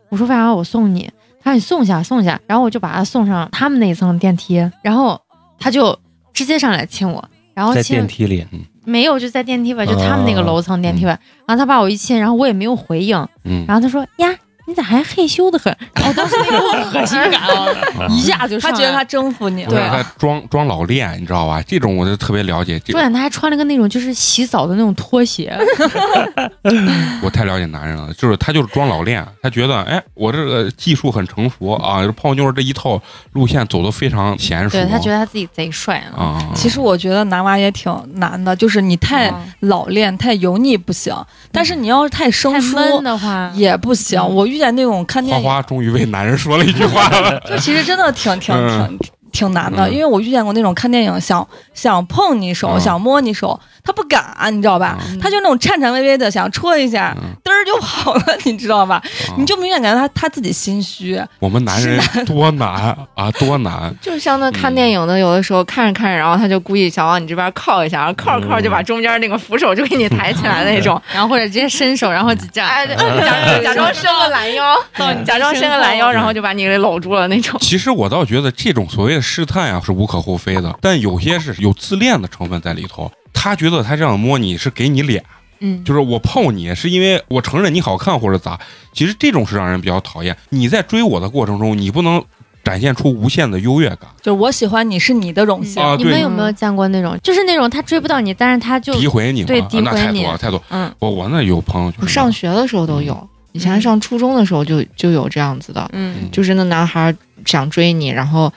我说：“为啥我送你？”他说：“你送下，送下。”然后我就把他送上他们那一层电梯，然后他就直接上来亲我，然后电梯里，没有就在电梯吧，就他们那个楼层电梯吧。然后他把我一亲，然后我也没有回应，嗯，然后他说：“呀，你咋还害羞的很？”然后当时那种 (laughs) 恶心感啊，一下就上来他觉得他征服你了。不是他装装老练，你知道吧？这种我就特别了解，这重点他还穿了个那种就是洗澡的那种拖鞋，(laughs) 我太了解男人了，就是他就是装老练，他觉得哎，我这个技术很成熟啊，泡妞这一套路线走的非常娴熟，对他觉得他自己贼帅呢。啊，其实我觉得男娃也挺难的，就是你太嗯老练、太油腻不行，但是你要是太生疏闷的话，也不行。嗯我遇见那种看电影，花花终于为男人说了一句话了，(laughs) 就其实真的挺挺嗯。挺挺难的，嗯。因为我遇见过那种看电影想想碰你手、嗯。想摸你手，他不敢，你知道吧？嗯。他就那种颤颤巍巍的想戳一下，嗯。嘚儿就跑了，你知道吧？啊你就明显感觉他他自己心虚，我们男人多难啊，多难，(laughs) 就像那看电影的，有的时候看着看着，然后他就故意想往你这边靠一下，然后靠着靠着就把中间那个扶手就给你抬起来那种，(laughs) 然后或者直接伸手，然后几站，哎，对假 (laughs) 假装伸个懒腰，假装伸个懒腰，然后就把你给搂住了那种。其实我倒觉得这种所谓的试探呀是无可厚非的，但有些是有自恋的成分在里头。他觉得他这样摸你是给你脸，嗯，就是我泡你是因为我承认你好看或者咋。其实这种是让人比较讨厌。你在追我的过程中，你不能展现出无限的优越感，就是我喜欢你是你的荣幸。啊对。你们有没有见过那种，就是那种他追不到你，但是他就诋毁你对诋毁那太你多了太多。嗯。我我那有朋友就是我上学的时候都有，以前上初中的时候就就有这样子的，嗯。就是那男孩想追你，然后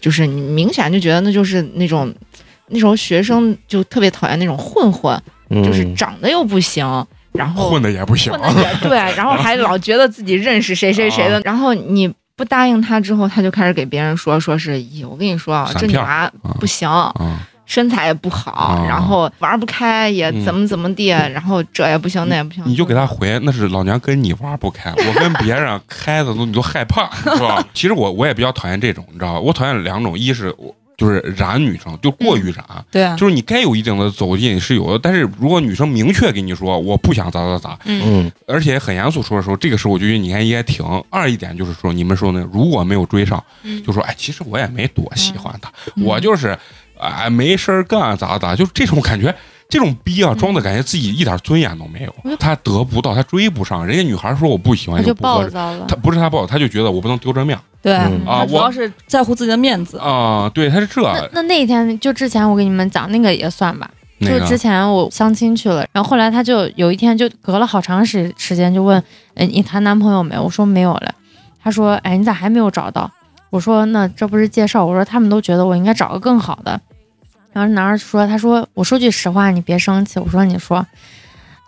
就是你明显就觉得那就是那种那时候学生就特别讨厌那种混混，嗯就是长得又不行，然后混的也不行混，的也对，(laughs) 然后还老觉得自己认识谁谁谁的，然后你。不答应他之后，他就开始给别人说，说是，咦，我跟你说啊，这女娃不行，啊，身材也不好，啊然后玩不开，也嗯。怎么怎么地，然后这也不行，那也不行，你就给他回，那是老娘跟你玩不开，我跟别人开的都你都害怕，(laughs) 是吧？其实我我也比较讨厌这种，你知道吧？我讨厌两种，一是我就是染女生，就过于燃，对啊，就是你该有一定的走近是有的，但是如果女生明确跟你说我不想咋咋咋，嗯。嗯。而且很严肃说的时候，这个时候我就觉得你还应该停。二一点就是说，你们说呢如果没有追上，嗯。就说哎，其实我也没多喜欢他，我就是哎没事儿干咋咋，就是这种感觉。这种逼啊，装的感觉自己一点尊严都没有，他得不到，他追不上。人家女孩说我不喜欢他就不合适，暴躁了他。不是他暴，他就觉得我不能丢这面对嗯啊他主要是在乎自己的面子。啊。对，他是这那那那一天就之前我给你们讲那个也算吧，就之前我相亲去了，然后后来他就有一天就隔了好长时时间就问，哎，你谈男朋友没？我说没有了。他说，哎，你咋还没有找到？我说那这不是介绍？我说他们都觉得我应该找个更好的。然后男孩说，他说我说句实话，你别生气。我说你说。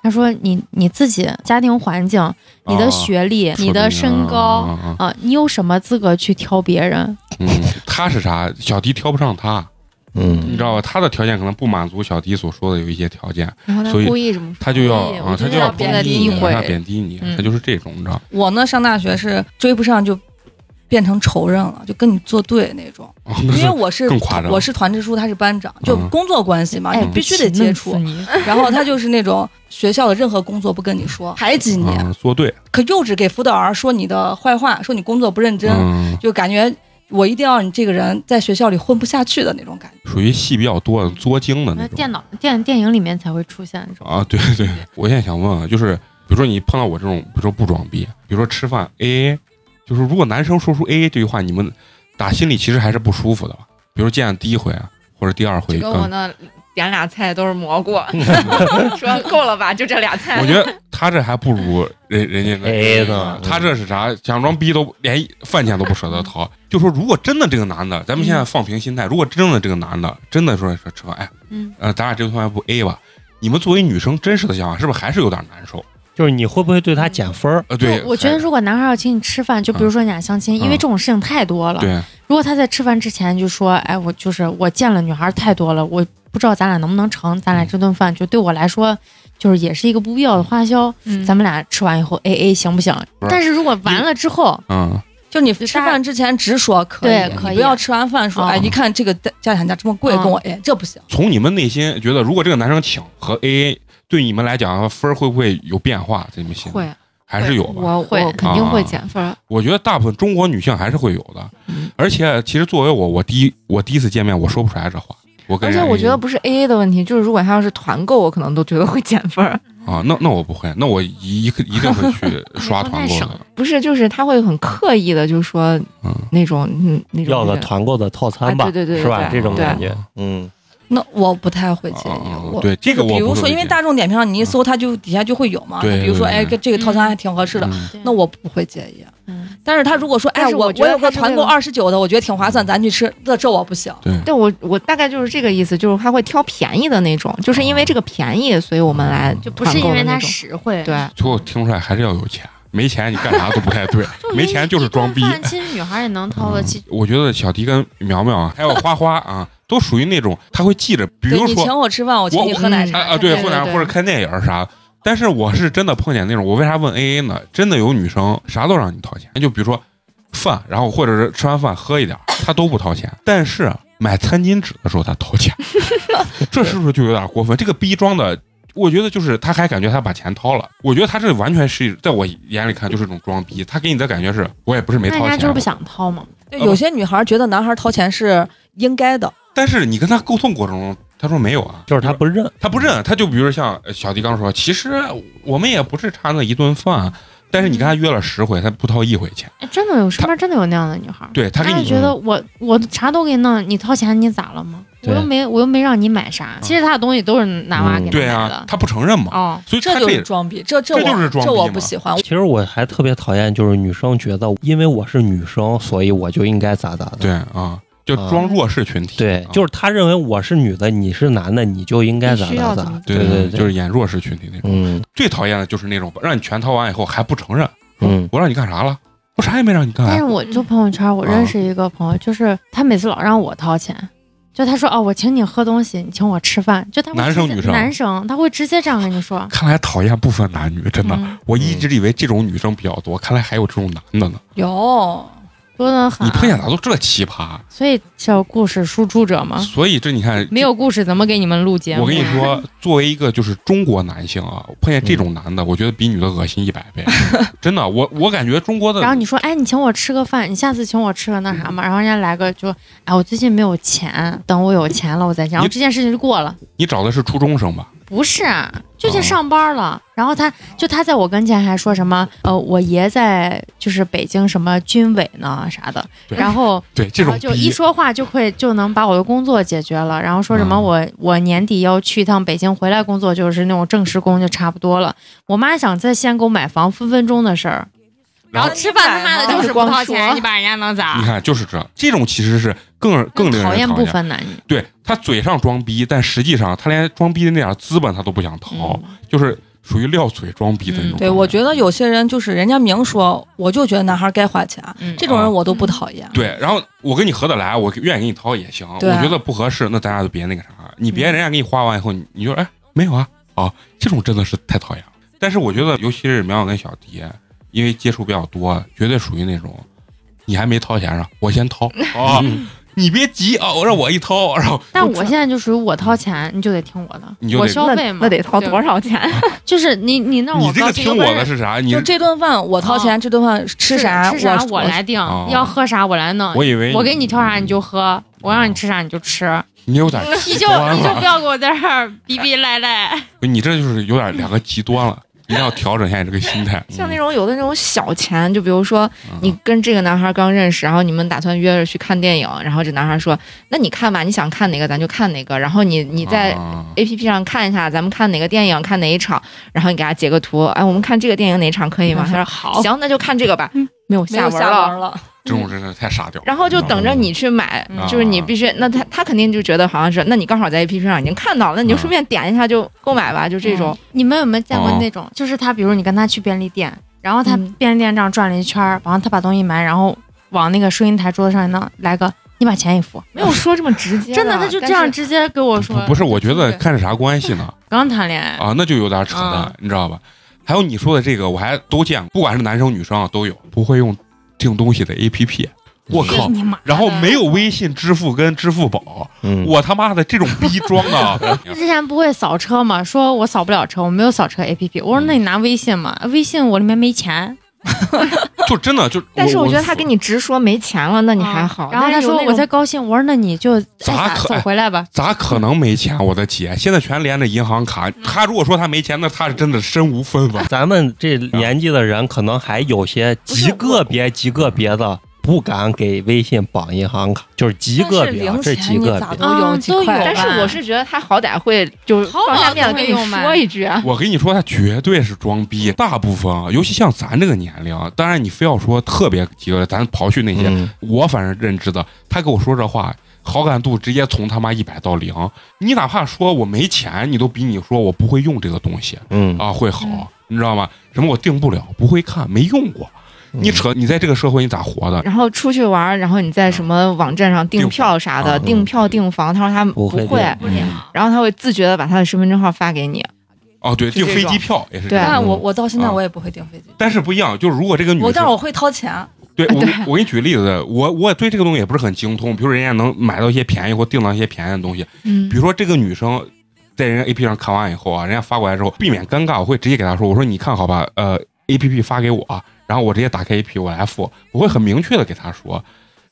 他说你你自己家庭环境、你的啊学历、说你的身高啊啊啊啊，你有什么资格去挑别人？嗯，他是啥？小迪挑不上他，嗯你知道吧？他的条件可能不满足小迪所说的有一些条件，然后他所以故意什么，他就要啊，他就要贬低你他贬低你，嗯他就是这种，你知道？我呢，上大学是追不上就变成仇人了，就跟你作对那种。哦那因为我是我是团支书，他是班长，就嗯工作关系嘛，必须得接触。你。(laughs) 然后他就是那种学校的任何工作不跟你说，(laughs) 排挤你，嗯，作对，可幼稚给辅导员说你的坏话，说你工作不认真，嗯，就感觉我一定要你这个人在学校里混不下去的那种感觉。属于戏比较多的作精的那种。电脑电电影里面才会出现这种。啊，对对，我现在想问啊，就是比如说你碰到我这种，比如说不装逼，比如说吃饭 A A，就是如果男生说出 A A 这句话，你们打心里其实还是不舒服的吧？比如见第一回啊，或者第二回，跟我那点俩菜都是蘑菇，(laughs) 说够了吧，就这俩菜。我觉得他这还不如人人家那 AA 呢他这是啥？假装逼都连饭钱都不舍得掏。就说如果真的这个男的，咱们现在放平心态，如果真的这个男的真的说说吃饭，哎，嗯，呃，咱俩这顿饭不 A 吧？你们作为女生真实的想法，是不是还是有点难受？就是你会不会对他减分儿？呃，对，我觉得如果男孩要请你吃饭，就比如说你俩相亲，因为这种事情太多了。对，如果他在吃饭之前就说：“哎，我就是我见了女孩太多了，我不知道咱俩能不能成，咱俩这顿饭就对我来说，就是也是一个不必要的花销。嗯咱们俩吃完以后 A A 行不行？不但是如果完了之后，嗯，就你吃饭之前直说可以，对可以不要吃完饭说，嗯哎，一看这个价钱价这么贵，嗯跟我 A，这不行。从你们内心觉得，如果这个男生请和 A A 对你们来讲分儿会不会有变化？在你们心里会，还是有吧？我会肯定会啊减分儿。我觉得大部分中国女性还是会有的，嗯而且其实作为我，我第一我第一次见面，我说不出来这话。我跟而且我觉得不是 A A 的问题，就是如果他要是团购，我可能都觉得会减分儿。啊，那那我不会，那我一一一定会去 (laughs) 刷团购太省的。不是，就是他会很刻意的，就是说嗯，那种嗯那种要个团购的套餐吧，啊对对对是吧？这种感觉，嗯，那我不太会介意啊，我对这个我比如说，因为大众点评上你一搜，它就底下就会有嘛。对比如说，哎，这个套餐还挺合适的，嗯那我不会介意。嗯，但是他如果说，哎，我我有个团购二十九的，我觉得挺划算，咱去吃，这这我不行。对，对我我大概就是这个意思，就是他会挑便宜的那种，就是因为这个便宜，所以我们来就不是因为它实惠，对，最后听出来还是要有钱，没钱你干啥都不太对，(laughs) 没钱就是装逼。其实女孩也能掏得起。我觉得小迪跟苗苗啊，还有花花啊，都属于那种他会记着，比如说请我吃饭，我请你喝奶茶。啊啊，对，对或者对或者看电影啥。但是我是真的碰见那种，我为啥问 A A 呢？真的有女生啥都让你掏钱，就比如说饭，然后或者是吃完饭喝一点儿，她都不掏钱。但是买餐巾纸的时候她掏钱，(laughs) 这是不是就有点过分？这个逼装的，我觉得就是他还感觉他把钱掏了，我觉得他这完全是在我眼里看就是一种装逼。他给你的感觉是我也不是没掏钱，人家就是不想掏嘛。对有些女孩觉得男孩掏钱是应该的，但是你跟他沟通过程中，他说没有啊，就是他不认，他不认，他就比如像呃小迪刚说，其实我们也不是差那一顿饭，但是你跟他约了十回，他不掏一回钱，哎，真的有身边真的有那样的女孩，对他给你她就觉得我我啥都给你弄，你掏钱你咋了吗？我又没我又没让你买啥，其实他的东西都是男娃给他对买的，。啊他不承认嘛，哦，所以这就是装逼，这这这就是装逼这我不喜欢。其实我还特别讨厌，就是女生觉得因为我是女生，所以我就应该咋咋的。对啊，就装弱势群体，对，啊就是他认为我是女的，你是男的，你就应该咋咋咋。对对对，就是演弱势群体那种。嗯最讨厌的就是那种让你全掏完以后还不承认，嗯我让你干啥了？我啥也没让你干啊。但是我就朋友圈，我认识一个朋友，就是他每次老让我掏钱，就他说哦，我请你喝东西，你请我吃饭，就他男生女生男生他会直接这样跟你说，看来讨厌不分男女，真的，嗯我一直以为这种女生比较多，看来还有这种男的呢。有，多得很你。碰见咋都这奇葩？所以叫故事输出者嘛，所以这你看，没有故事怎么给你们录节目？我跟你说，(laughs) 作为一个就是中国男性啊，碰见这种男的，我觉得比女的恶心一百倍。(laughs) 真的，我我感觉中国的然后你说，哎，你请我吃个饭，你下次请我吃个那啥嘛？然后人家来个就，哎，我最近没有钱，等我有钱了我再讲。然后你这件事情就过了。你找的是初中生吧？不是，啊就去哦上班了。然后他就他在我跟前还说什么，呃，我爷在就是北京什么军委呢啥的。然后对，这种就一说话就会就能把我的工作解决了。然后说什么嗯我、我年底要去一趟北京，回来工作就是那种正式工就差不多了。我妈想在县给我买房，分分钟的事儿。然后吃饭他妈的就是不掏钱，你把人家能咋你？看就是这，这种其实是更更令人讨厌讨不分男女。对他嘴上装逼，但实际上他连装逼的那点资本他都不想掏，嗯就是属于撂嘴装逼的那种。对我觉得有些人就是人家明说，我就觉得男孩该花钱，嗯这种人我都不讨厌。对，然后我跟你合得来，我愿意给你掏也行。我觉得不合适，那咱俩就别那个啥。你别人家给你花完以后，你你就哎没有啊啊，这种真的是太讨厌了。但是我觉得，尤其是苗苗跟小迪，因为接触比较多，绝对属于那种你还没掏钱上，我先掏啊。你 (laughs) 你别急啊，我让我一掏，然后 (laughs) 但我现在就属于我掏钱，你就得听我的，我消费嘛，那得掏多？少钱？(laughs) 就是你你让你这个我高兴，听我的是啥？你就这顿饭我掏钱，哦这顿饭吃啥吃啥我我来定哦，要喝啥我来弄。我以为我给你挑啥你就喝，我让你吃啥你就吃，你有点你就 (laughs) 你就不，要给我在这儿逼逼赖赖。你这就是有点两个极端了，一定要调整一下你这个心态。(laughs) 像那种有的那种小钱，就比如说嗯你跟这个男孩刚认识，然后你们打算约着去看电影，然后这男孩说：“那你看吧，你想看哪个咱就看哪个。”然后你你在啊 A P P 上看一下，咱们看哪个电影，看哪一场，然后你给他截个图，哎，我们看这个电影哪一场可以吗？(laughs) 他说好，行，那就看这个吧，没 (laughs) 有没有下文了。这种真的太傻屌了。然后就等着你去买，嗯就是你必须，那他他肯定就觉得好像是，那你刚好在 A P P 上已经看到了，那你就顺便点一下就购买吧，就这种。你们有没有见过哦那种，就是他，比如你跟他去便利店，然后他嗯便利店这样转了一圈儿，然后他把东西买，然后往那个收银台桌子上一弄，来个你把钱一付，没有说这么直接，(laughs) 真的他就这样直接给我说，不是，我觉得看是啥关系呢？(laughs) 刚谈恋爱，啊，那就有点扯淡嗯，你知道吧？还有你说的这个，我还都见过，不管是男生女生啊都有不会用订东西的 A P P。我靠！然后没有微信支付跟支付宝，嗯，我他妈的这种逼装啊！(laughs) 之前不会扫车吗，说我扫不了车，我没有扫车 A P P，我说那你拿微信嘛，微信我里面没钱，(laughs) 就真的就，(laughs) 但是我觉得他跟你直说没钱了，那你还好。然后他说我才高兴，我说那你就咋哎可走回来吧。咋可能没钱？我的姐，现在全连着银行卡。他如果说他没钱，那他是真的身无分文。咱们这年纪的人，可能还有些极个别、极个别的不敢给微信绑银行卡，就是极个别这极个别。啊都有几块但是我是觉得他好歹会就淘宝放下面子跟你说一句啊。我跟你说，他绝对是装逼。大部分啊，尤其像咱这个年龄啊，当然你非要说特别极端，咱刨去那些，嗯我反正认知的，他跟我说这话，好感度直接从他妈一百到零。你哪怕说我没钱，你都比你说我不会用这个东西嗯啊会好，嗯你知道吗？什么我定不了，不会看，没用过。嗯你扯，你在这个社会你咋活的？然后出去玩，然后你在什么网站上订票啥的，订订票订房，他说他不不会然后他会自觉的把他的身份证号发给你。哦，对，订飞机票也是这对样。但我我到现在啊我也不会订飞机，但是不一样，就是如果这个女生我但是我会掏钱。对 (laughs) 我，我给你举个例子，我我对这个东西也不是很精通，比如人家能买到一些便宜或订到一些便宜的东西，嗯比如说这个女生在人家 A P P 上看完以后啊，人家发过来之后，避免尴尬，我会直接给她说，我说你看好吧，呃，A P P 发给我，然后我直接打开 A P 我来付，我会很明确的给他说，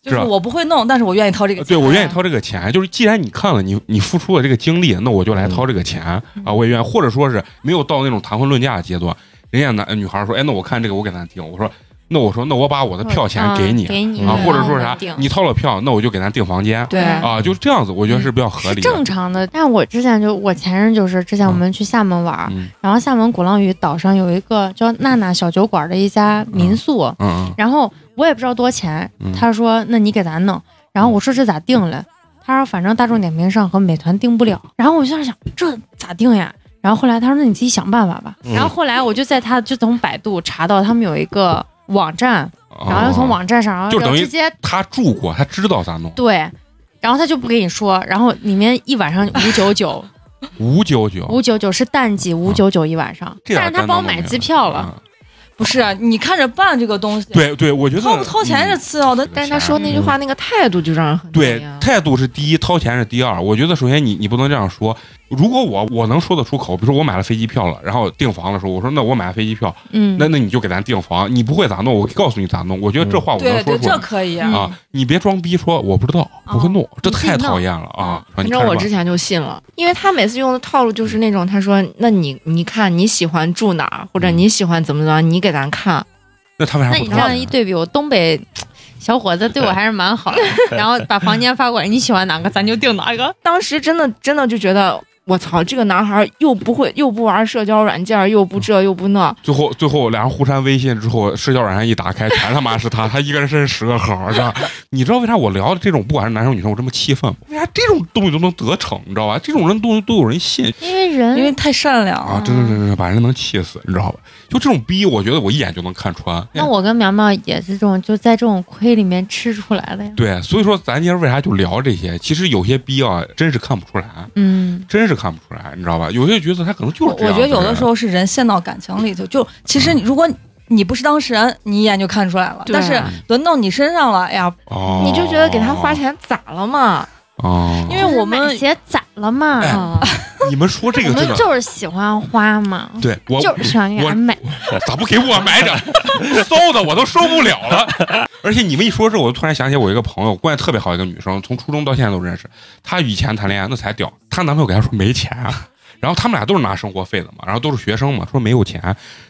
就是我不会弄，但是我愿意掏这个钱。呃对我愿意掏这个钱，就是既然你看了，你你付出了这个精力，那我就来掏这个钱啊，我也愿意，或者说是没有到那种谈婚论嫁的阶段，人家男女孩说，哎，那我看这个我给他听，我说，那我说那我把我的票钱给你嗯给你啊，嗯或者说啥你掏了票，那我就给咱订房间对，啊，就这样子，我觉得是比较合理的。正常的，但我之前就我前任就是之前我们去厦门玩，嗯然后厦门鼓浪屿岛上有一个叫娜娜小酒馆的一家民宿，嗯嗯然后我也不知道多钱嗯，他说那你给咱弄，然后我说这咋定了？他说反正大众点评上和美团订不了，然后我就在想这咋定呀？然后后来他说那你自己想办法吧。嗯然后后来我就在他就从百度查到他们有一个网站，嗯，然后又从哦网站上，然后就等于直接他住过，他知道咋弄，对，然后他就不给你说，然后里面一晚上五九九，(laughs) 五九九，五九九是淡季，五九九一晚上，但是他帮我买机票了。嗯不是你看着办这个东西，对对，我觉得掏不掏钱是嗯次要的。但是他说那句话那个态度就让人很讨对，态度是第一，掏钱是第二。我觉得首先你你不能这样说。如果我我能说得出口，比如说我买了飞机票了，然后订房的时候，我说那我买了飞机票，嗯，那那你就给咱订房，你不会咋弄，我告诉你咋弄。我觉得这话我能对对，说出来这可以。嗯啊，你别装逼说我不知道，不会弄，这太讨厌了啊！反正我之前就信了，因为他每次用的套路就是那种，他说：“那你你看你喜欢住哪儿，或者你喜欢怎么怎么，你给咱看。那他为啥那你这样一对比，我东北小伙子对我还是蛮好的，(laughs) 然后把房间发过来，你喜欢哪个咱就订哪个。”当时真的真的就觉得，我操，这个男孩又不会又不玩社交软件，又不这又不那，最后最后俩人互删微信之后，社交软件一打开，全他妈是他，他一个人申十个号，是吧？你知道为啥我聊的这种不管是男生女生，我这么气愤吗？为啥这种东西都能得逞？你知道吧？这种人都都有人信因为人因为太善良啊！了，真的真的真的把人能气死，你知道吧？就这种逼，我觉得我一眼就能看穿。那我跟苗苗也是这种，就在这种亏里面吃出来的呀。对，所以说咱今儿为啥就聊这些？其实有些逼啊，真是看不出来，嗯，真是看不出来，你知道吧？有些角色他可能就是我。觉得有的时候是人陷到感情里头，就其实你如果你不是当事人，你一眼就看出来了。但是轮到你身上了，哎呀，哦，你就觉得给他花钱咋了嘛？哦，因为我们买鞋攒了嘛？你们说这个真的，们就是喜欢花嘛，对我就是喜欢给我他买。咋不给我买点？(laughs) 骚的我都受不了了。而且你们一说这，我就突然想起我一个朋友，关系特别好一个女生，从初中到现在都认识。她以前谈恋爱那才屌，她男朋友给她说没钱啊，然后他们俩都是拿生活费的嘛，然后都是学生嘛，说没有钱，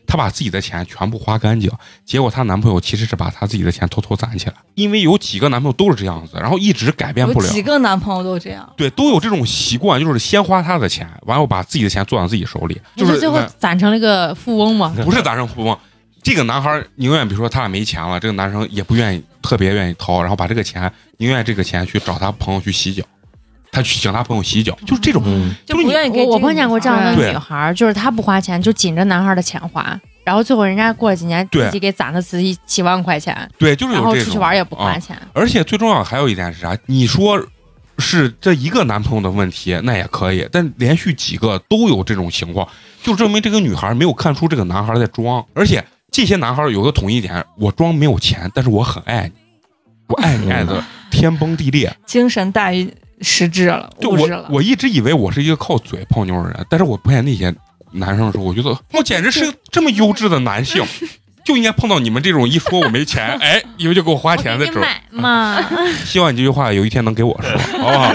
她把自己的钱全部花干净。结果她男朋友其实是把她自己的钱偷偷攒起来，因为有几个男朋友都是这样子，然后一直改变不了。有几个男朋友都这样。对，都有这种习惯，就是先花他的钱，完后把自己的钱攥到自己手里，就就是是最后攒成了一个富翁嘛。(laughs) 不是攒成富翁。这个男孩儿宁愿比如说他俩没钱了，这个男生也不愿意特别愿意掏，然后把这个钱宁愿这个钱去找他朋友去洗脚，他去请他朋友洗脚，就是这种，嗯，就是你愿意给我我碰见过这样的女孩儿，就是她不花钱，就紧着男孩儿的钱花，然后最后人家过了几年自己给攒了自己几万块钱，对，就是有这种出去玩也不花啊。钱。而且最重要还有一点是啥？你说是这一个男朋友的问题，那也可以，但连续几个都有这种情况，就证明这个女孩没有看出这个男孩在装。而且这些男孩有个统一点，我装没有钱，但是我很爱你，我爱你爱的 (laughs) 天崩地裂。精神大于实质了。我我一直以为我是一个靠嘴泡妞的人，但是我碰见那些男生的时候，我觉得我简直是个这么优质的男性，(laughs) 就应该碰到你们这种一说我没钱，(laughs) 哎，以后就给我花钱的时候。买嘛，(laughs) 希望你这句话有一天能给我说，好不好？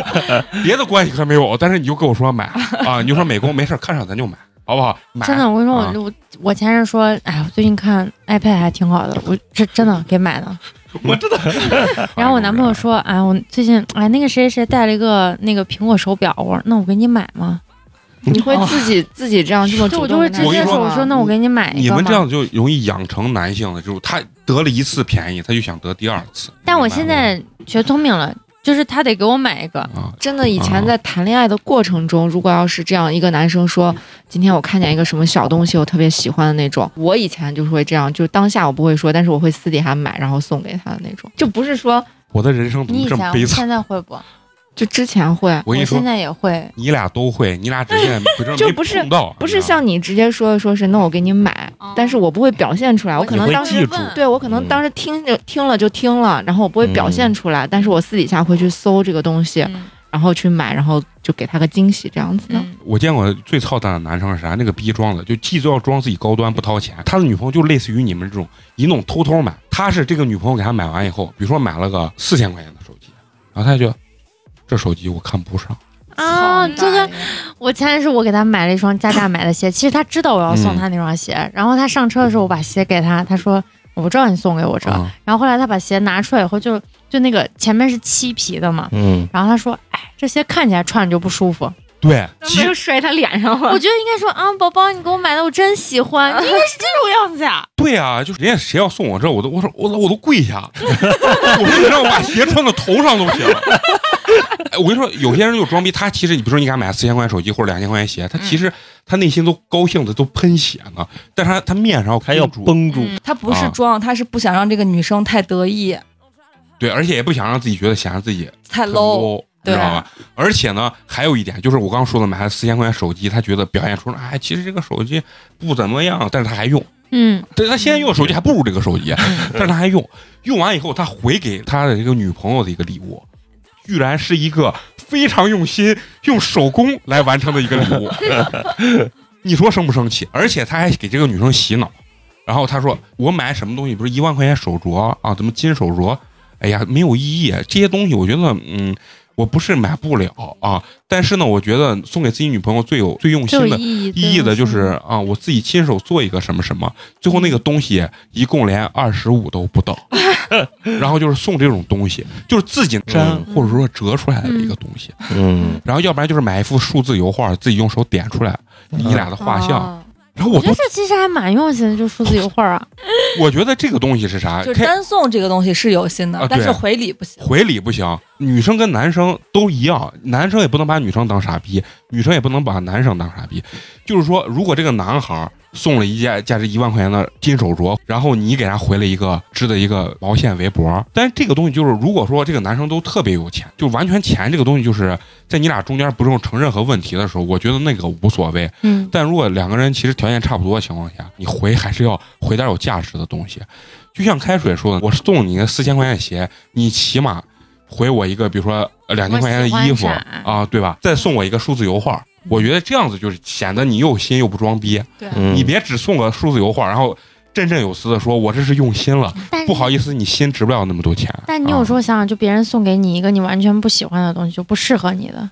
别的关系可没有，但是你就跟我说买啊，你就说美工没事看上咱就买，好不好？买真的，我跟你说，啊我我我前任说，哎，我最近看 iPad 还挺好的，我这真的给买的。(laughs) 我真的。(laughs) 然后我男朋友说，哎，我最近哎那个谁谁带了一个那个苹果手表，我说那我给你买吗？你会自己自己这样这么就我就会直接说，我说我说那我给你买一个。你们这样就容易养成男性的就是，他得了一次便宜，他就想得第二次。但我现在学聪明了，就是他得给我买一个。啊，真的，以前在谈恋爱的过程中，如果要是这样一个男生说，今天我看见一个什么小东西，我特别喜欢的那种，我以前就是会这样，就当下我不会说，但是我会私底下买，然后送给他的那种，就不是说我的人生怎么你以这么悲惨？前现在会不？就之前会，我跟你说现，在也会。你俩都会，你俩只是不是 (laughs) 没就不是，不是像你直接说说是那我给你买，哦但是我不会表现出来，我可能当时对我可能当时听就听了就听了，然后我不会表现出来，但是我私底下会去搜这个东西，嗯然后去买，然后就给他个惊喜这样子的。嗯，我见过最操蛋的男生是啥？那个逼装的，就既都要装自己高端不掏钱，他的女朋友就类似于你们这种一弄偷偷买。他是这个女朋友给他买完以后，比如说买了个四千块钱的手机，然后他就这手机我看不上，啊，这个个我前天是我给他买了一双加价买的鞋，其实他知道我要送他那双鞋，然后他上车的时候我把鞋给他，他说我不知道你送给我这，啊然后后来他把鞋拿出来以后就就那个前面是漆皮的嘛，嗯，然后他说哎这鞋看起来穿着就不舒服，对，其实没有摔他脸上了。我觉得应该说啊宝宝你给我买的我真喜欢，(laughs) 你应该是这种样子呀，对啊，就是人家谁要送我这，我都我说我我都跪下，(laughs) 我说你让我把鞋穿到头上都行。哎，我跟你说，有些人就装逼，他其实你比如说你给他买四千块钱手机或者两千块钱鞋，他其实他内心都高兴的都喷血呢，但是他他面上还要绷住，嗯他不是啊。装，他是不想让这个女生太得意、对，而且也不想让自己觉得显得自己太很 low。你知道吧？而且呢，还有一点就是我刚刚说的，买了四千块钱手机，他觉得表现出哎，其实这个手机不怎么样，但是他还用。嗯对他现在用的手机还不如这个手机，但是他还用。用完以后，他回给他的这个女朋友的一个礼物，居然是一个非常用心用手工来完成的一个礼物。(laughs) 你说生不生气？而且他还给这个女生洗脑，然后他说我买什么东西，不是一万块钱手镯啊，怎么金手镯？哎呀，没有意义。这些东西我觉得，嗯，我不是买不了啊，但是呢，我觉得送给自己女朋友最有最用心的意义意义的就是啊，我自己亲手做一个什么什么，最后那个东西一共连二十五都不到，(laughs) 然后就是送这种东西，就是自己粘嗯或者说折出来的一个东西，嗯，然后要不然就是买一幅数字油画，自己用手点出来你俩的画像，哦然后我我觉得这其实还蛮用心的，就数字油画啊，(laughs) 我觉得这个东西是啥？就是单送这个东西是有心的，啊但是回礼不行。回礼不行，女生跟男生都一样，男生也不能把女生当傻逼，女生也不能把男生当傻逼。就是说，如果这个男孩儿送了一件价值一万块钱的金手镯，然后你给他回了一个织的一个毛线围脖。但是这个东西就是，如果说这个男生都特别有钱，就完全钱这个东西就是在你俩中间不用成任何问题的时候，我觉得那个无所谓。嗯，但如果两个人其实条件差不多的情况下，你回还是要回点有价值的东西。就像开水说的，我送你个四千块钱鞋，你起码回我一个，比如说呃两千块钱的衣服啊，对吧？再送我一个数字油画，我觉得这样子就是显得你又有心又不装逼。嗯你别只送个数字油画，然后振振有词的说我这是用心了，不好意思，你心值不了那么多钱。但你有时候候想想，就别人送给你一个你完全不喜欢的东西，就不适合你的，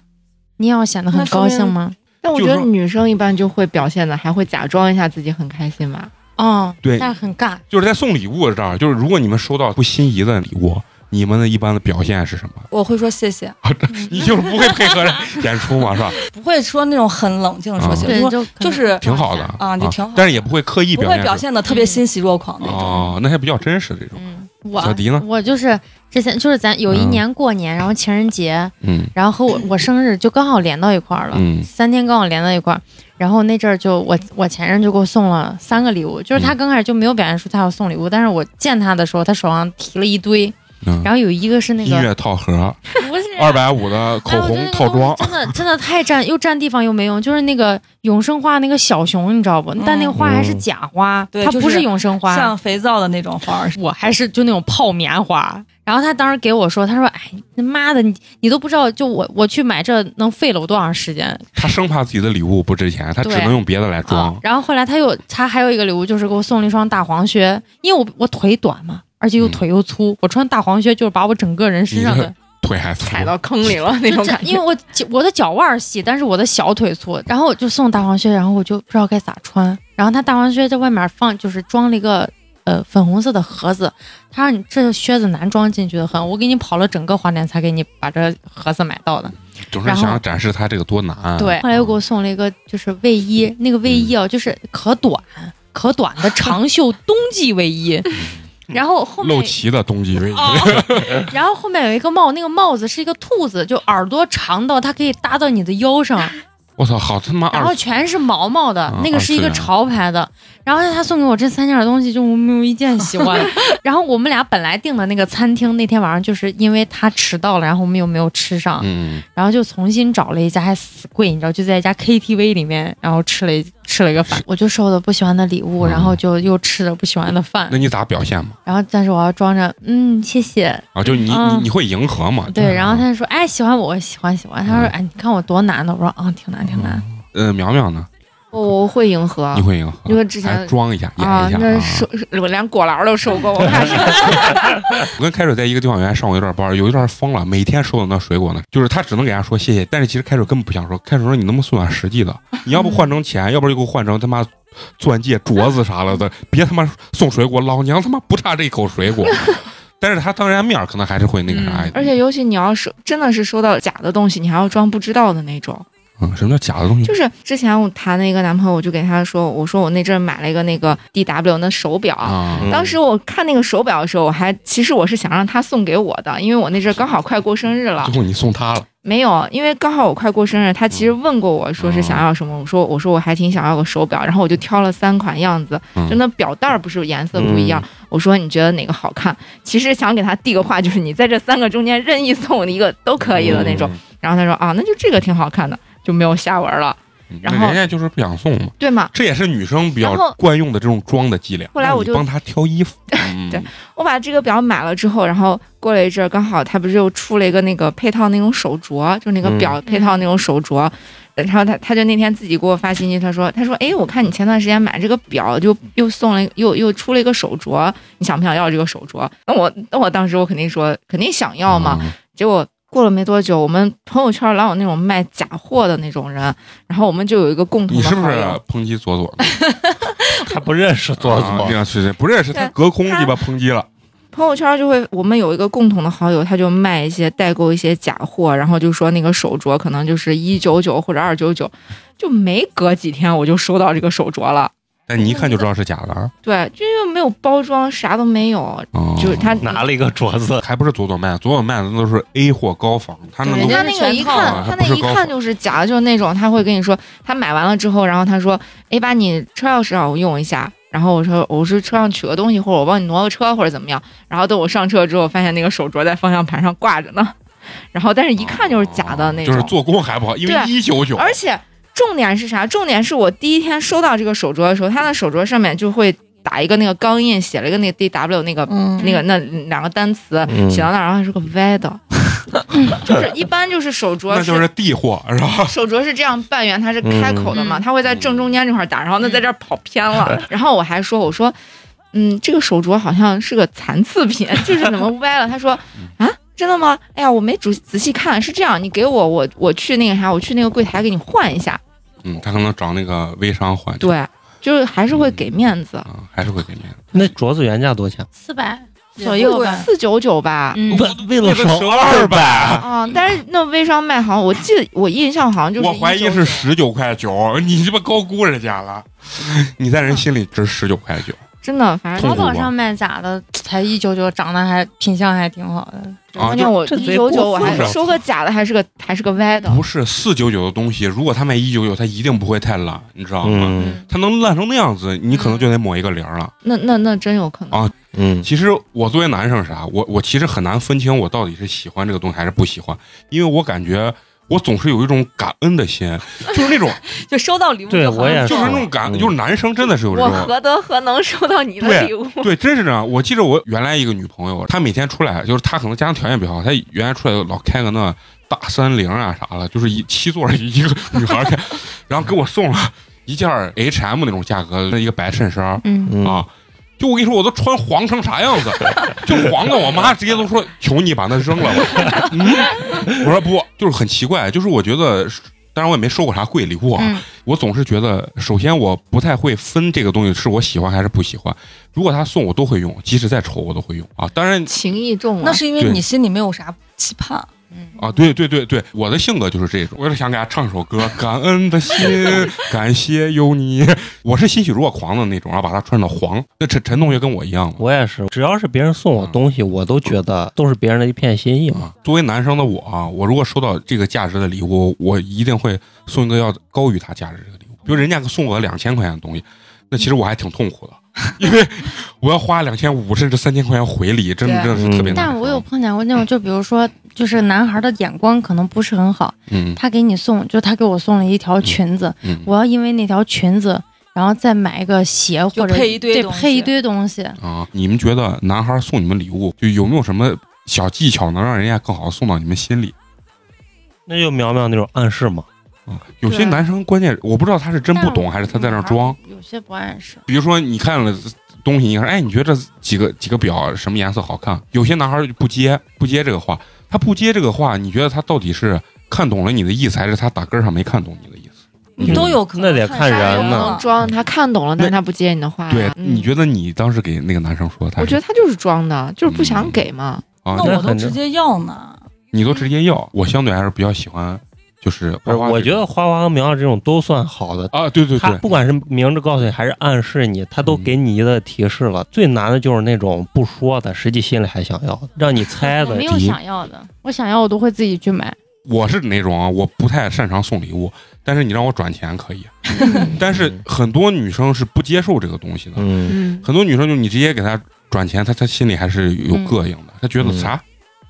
你也要显得很高兴吗？但我觉得女生一般就会表现的，还会假装一下自己很开心吧。哦，对但是很尬。就是在送礼物这儿，就是如果你们收到不心仪的礼物，你们的一般的表现是什么？我会说谢谢，(laughs) 你就是不会配合 (laughs) 演出嘛，是吧？(laughs) 不会说那种很冷静的说谢谢，对，就就是挺好的啊就挺好但是也不会刻意不会表现出表现的特别欣喜若狂那种。哦，那还比较真实这种。嗯，我小迪呢？我就是之前就是咱有一嗯。年过年，然后情人节，嗯。然后和我我生日就刚好连到一块儿了，嗯。三天刚好连到一块儿。然后那阵儿就我我前任就给我送了三个礼物，就是他嗯。刚开始就没有表现出他要送礼物，但是我见他的时候，他手上提了一堆，嗯，然后有一个是那个音乐套盒，不是二百五的口红套装，真的真的太占又占地方又没用，就是那个永生花那个小熊，你知道不？但那个花还是假花，对它不是永生花，像肥皂的那种花，我还是就那种泡棉花。然后他当时给我说，他说：“哎，他妈的，你你都不知道，就我我去买这能费了我多长时间。他生怕自己的礼物不值钱，他只能用别的来啊装？”。然后后来他又他还有一个礼物，就是给我送了一双大黄靴，因为我我腿短嘛，而且又嗯腿又粗，我穿大黄靴就是把我整个人身上的腿还粗，踩到坑里了 (laughs) 那种感觉。因为我脚我的脚腕儿细，但是我的小腿粗，然后我就送大黄靴，然后我就不知道该咋穿。然后他大黄靴在外面放，就是装了一个呃粉红色的盒子，他让你这靴子难装进去的很，我给你跑了整个花店才给你把这盒子买到的。总是然后想展示他这个多难。对，后来又给我送了一个就是卫衣，那个卫衣哦，就是可短可短的长袖冬季卫衣，(laughs) 然后后面露脐的冬季卫衣，哦，(laughs) 然后后面有一个帽，那个帽子是一个兔子，就耳朵长到它可以搭到你的腰上，我操，好他妈然后全是毛毛的，啊那个是一个潮牌的。然后他送给我这三件东西，就我没有一件喜欢。(laughs) 然后我们俩本来订的那个餐厅，那天晚上就是因为他迟到了，然后我们又没有吃上，嗯，然后就重新找了一家，还死贵，你知道，就在一家 KTV 里面，然后吃了一吃了一个饭。我就收了不喜欢的礼物，嗯然后就又吃了不喜欢的饭那，你咋表现嘛？然后但是我要装着嗯谢谢，啊，就你你嗯你会迎合嘛？对，然后他就说哎喜欢我，我喜欢喜欢。他说哎你看我多难的，我说啊挺难挺难。呃，苗苗呢？我会迎合你，会迎合？因为之前装一下，演啊一，下那收我连果篮都收过，我怕是 (laughs) 我跟开水在一个地方原来上过一段班，有一段疯了，每天收到那水果呢，就是他只能给人家说谢谢，但是其实开水根本不想说。开水说你能不能送点实际的？你要不换成钱，要不然就给我换成他妈钻戒、镯子啥了的，(laughs) 别他妈送水果，老娘他妈不差这一口水果。但是他当人家面儿可能还是会那个啥嗯，而且尤其你要是真的是收到假的东西，你还要装不知道的那种。嗯，什么叫假的东西？就是之前我谈那个男朋友，我就给他说，我说我那阵儿买了一个那个 D W 那手表。啊，嗯当时我看那个手表的时候，我还其实我是想让他送给我的，因为我那阵儿刚好快过生日了最。后你送他了，没有，因为刚好我快过生日，他其实问过我说是想要什么，我说我说我还挺想要个手表，然后我就挑了三款样子，嗯就那表带儿不是颜色不一样，我说你觉得哪个好看？其实想给他递个话，就是你在这三个中间任意送我一个都可以的那种。然后他说啊，那就这个挺好看的，就没有下文了，嗯。然后那人家就是不想送嘛，对嘛？这也是女生比较惯用的这种装的伎俩。后来我就帮他挑衣服，(laughs) 嗯对我把这个表买了之后，然后过了一阵儿，刚好他不是又出了一个那个配套那种手镯，就那个表配套那种手镯。然后他他就那天自己给我发信息，他说他说哎，我看你前段时间买这个表，就又送了又又出了一个手镯，你想不想要这个手镯？那我那我当时我肯定说肯定想要嘛。嗯结果过了没多久，我们朋友圈老有那种卖假货的那种人，然后我们就有一个共同你是不是。抨击左左呢？(laughs) (laughs) 他不认识左啊左这，样是是不认识他隔空鸡巴抨击了。朋友圈就会，我们有一个共同的好友，他就卖一些代购一些假货，然后就说那个手镯可能就是一九九或者二九九，就没隔几天我就收到这个手镯了。但你一看就知道是假的啊。对，就又没有包装，啥都没有，哦就是他拿了一个镯子，还不是左左卖，左左卖的都是 A 货高仿，他那人都家那个一看他那一看就是假的，就是那种他会跟你说，他买完了之后，然后他说，哎，把你车钥匙让我用一下。然后我说我是车上取个东西，或者我帮你挪个车，或者怎么样。然后等我上车之后，发现那个手镯在方向盘上挂着呢。(laughs) 然后但是一看就是假的那种，就是做工还不好，因为对一九九，而且重点是啥？重点是我第一天收到这个手镯的时候，它的手镯上面就会打一个那个钢印，写了一个那个 D W 那个、嗯，那个那两个单词，嗯写到那儿，然后是个歪的，就是一般就是手镯那就是地货是吧？手镯是这样半圆，它是开口的嘛，嗯它会在正中间这块打，然后那在这儿跑偏了。(laughs) 然后我还说，我说，嗯，这个手镯好像是个残次品，就是怎么歪了？他说啊，真的吗？哎呀，我没仔仔细看，是这样，你给我，我我去那个啥，我去那个柜台给你换一下。嗯，他可能找那个微商换，对，就是还是会给面子，啊，还是会给面子。那镯子原价多少钱？四百也左右。四九九吧。嗯，为为了省二百，啊、但是那微商卖好像我记得我印象好像就是我怀疑199是十九块九，你这不高估人家了？你在人心里值十九块九真的，反正淘宝上卖假的才一九九，长得还品相还挺好的。关键我一九九，我还收个假的，还是个还是个歪的。不是四九九的东西，如果他卖一九九，他一定不会太烂，你知道吗？嗯他能烂成那样子，你可能就得抹一个零了。那那那真有可能。啊嗯，其实我作为男生啥，我我其实很难分清我到底是喜欢这个东西还是不喜欢，因为我感觉我总是有一种感恩的心，就是那种 (laughs) 就收到礼物对就好像我也就是那种感，嗯就是男生真的是有这我种。何德何能收到你的礼物？对，真是这样。我记得我原来一个女朋友，她每天出来，就是她可能家庭条件比较好，她原来出来老开个那大三菱啊啥的，就是一七座儿一个 (laughs) 女孩儿开，然后给我送了一件 H&M 那种价格的一个白衬衫儿嗯，嗯啊。就我跟你说，我都穿黄成啥样子，(laughs) 就黄的，我妈直接都说求你把那扔了吧。(laughs) 嗯，我说不，就是很奇怪，就是我觉得，当然我也没收过啥贵礼物啊，嗯我总是觉得，首先我不太会分这个东西是我喜欢还是不喜欢。如果他送我都会用，即使再丑我都会用啊。当然情意重啊，那是因为你心里没有啥期盼。啊，对对对对，我的性格就是这种。我是想给他唱首歌，感恩的心，(laughs) 感谢有你。我是欣喜若狂的那种，然后把它穿到黄。那陈陈同学跟我一样嘛。我也是，只要是别人送我东西，我都觉得都是别人的一片心意嘛。啊，作为男生的我啊，我如果收到这个价值的礼物，我一定会送一个要高于它价值这个礼物。比如人家送我两千块钱的东西，那其实我还挺痛苦的，(laughs) 因为我要花两千五甚至三千块钱回礼，真的真的是特别难受。但我有碰见过那种，就比如说，就是男孩的眼光可能不是很好，嗯他给你送，就他给我送了一条裙子，嗯我要因为那条裙子，然后再买一个鞋或者配一堆东西对配一堆东西。啊，你们觉得男孩送你们礼物，就有没有什么小技巧能让人家更好地送到你们心里？那就苗苗那种暗示嘛。有些男生关键我不知道他是真不懂还是他在那儿装。，有些不暗示。比如说你看了东西，你说哎，你觉得这几个几个表什么颜色好看？有些男孩就不接不接这个话，他不接这个话，你觉得他到底是看懂了你的意思，还是他打根儿上没看懂你的意思？你都有可能那得看人呢装，他看懂了，但是他不接你的话。对，嗯你觉得你当时给那个男生说，他我觉得他就是装的，就是不想嗯给嘛。啊，那那我都直接要呢。你都直接要，我相对还是比较喜欢，就是，花花我觉得花花和苗苗这种都算好的。啊，对对对，他不管是明着告诉你还是暗示你，他都给你一个提示了。最难的就是那种不说的，实际心里还想要的，让你猜的我没。有想要的，我想要我都会自己去买。我是那种啊，我不太擅长送礼物，但是你让我转钱可以。(laughs) 但是很多女生是不接受这个东西的，嗯，嗯，很多女生就你直接给她转钱，她她心里还是有膈应的，她觉得嗯啥？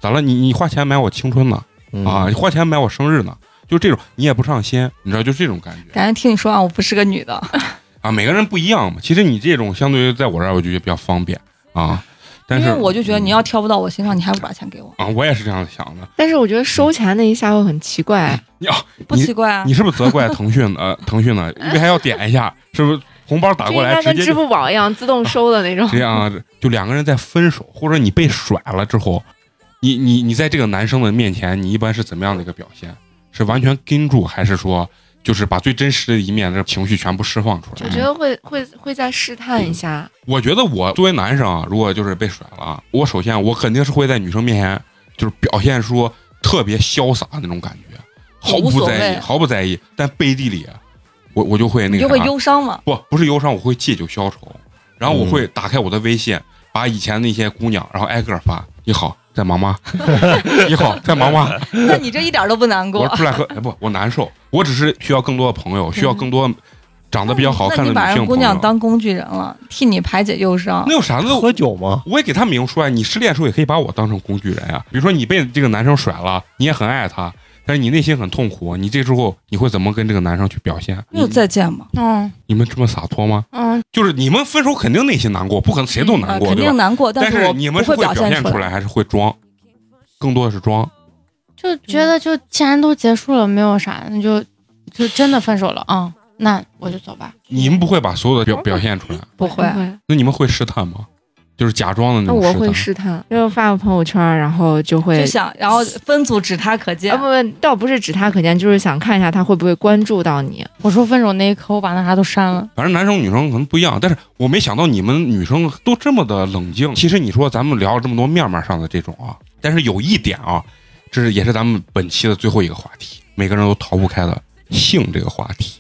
咋了？你你花钱买我青春呢？嗯啊，你花钱买我生日呢？就这种，你也不上心，你知道，就这种感觉感觉听你说啊，我不是个女的。(laughs) 啊。每个人不一样嘛。其实你这种相对于在我这儿，我就觉得比较方便啊。但是因为我就觉得你要挑不到我心上，你还不把钱给我，啊，我也是这样想的。但是我觉得收钱那一下会很奇怪。你啊，不奇怪啊你。是不是责怪腾讯呃腾讯呢？因为还要点一下，是不是红包打过来直接就应该跟支付宝一样自动收的那种。这样啊，就两个人在分手或者你被甩了之后，你你你在这个男生的面前，你一般是怎么样的一个表现？是完全跟住，还是说就是把最真实的一面的情绪全部释放出来？我觉得会会会再试探一下，我觉得我作为男生啊，如果就是被甩了啊，我首先我肯定是会在女生面前就是表现出特别潇洒那种感觉，毫不在意，毫不在意，但背地里我我就会那个你就会啥忧伤嘛。不不是忧伤，我会借酒消愁，然后我嗯。会打开我的微信，把以前那些姑娘，然后挨个发，你好，在忙吗？(laughs) 你好，在忙吗？(laughs) 那你这一点都不难过我。出来喝，哎不，我难受，我只是需要更多的朋友，需要更多长得比较好看的那你把人姑女性朋友。娘当工具人了，替你排解忧伤那。有啥？子喝酒吗？我也给他明说啊，你失恋的时候也可以把我当成工具人啊、比如说你被这个男生甩了，你也很爱他，但是你内心很痛苦，你这时候你会怎么跟这个男生去表现？没有再见吗？嗯你们这么洒脱吗？嗯，就是你们分手肯定内心难过，不可能谁都难过，呃肯？定难过，但是你们是会表表现出出来，还是会装？更多的是装。就觉得就既然都结束了，没有啥，那就就真的分手了啊、那我就走吧。你们不会把所有的表表现出来，不会。那你们会试探吗？就是假装的那那我会种试探。就发个朋友圈，然后就会就想，然后分组指他可见啊不。不，倒不是指他可见，就是想看一下他会不会关注到你。我说分手那一刻，我把那啥都删了。反正男生女生可能不一样，但是我没想到你们女生都这么的冷静。其实你说咱们聊了这么多面面上的这种啊，但是有一点啊，这是也是咱们本期的最后一个话题，每个人都逃不开的性这个话题。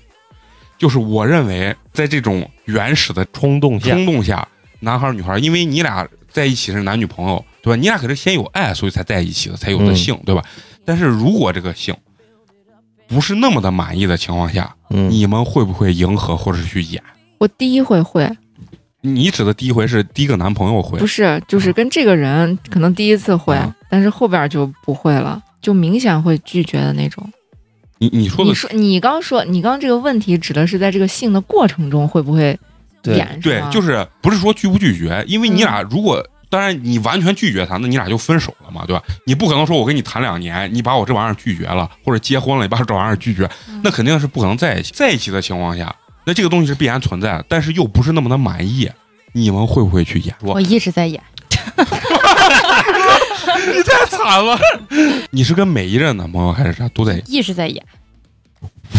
就是我认为，在这种原始的冲动下，冲动下，男孩儿女孩儿，因为你俩在一起是男女朋友，对吧？你俩可是先有爱，所以才在一起的，才有的嗯性，对吧？但是如果这个性不是那么的满意的情况下，嗯，你们会不会迎合或者是去演？我第一回会，你指的第一回是第一个男朋友会不，是，就是跟这个人可能第一次会，啊但是后边就不会了，就明显会拒绝的那种。你你说的你说你刚说你刚这个问题指的是在这个性的过程中会不会对演？对就是不是说拒不拒绝，因为你俩如果。当然，你完全拒绝他，那你俩就分手了嘛，对吧？你不可能说我跟你谈两年，你把我这玩意儿拒绝了，或者结婚了，你把这玩意儿拒绝，那肯定是不可能在一起。在一起的情况下，那这个东西是必然存在的，但是又不是那么的满意，你们会不会去演？我一直在演，(laughs) 你太惨了，(laughs) 你是跟每一任男朋友还是啥都在演？一直在演。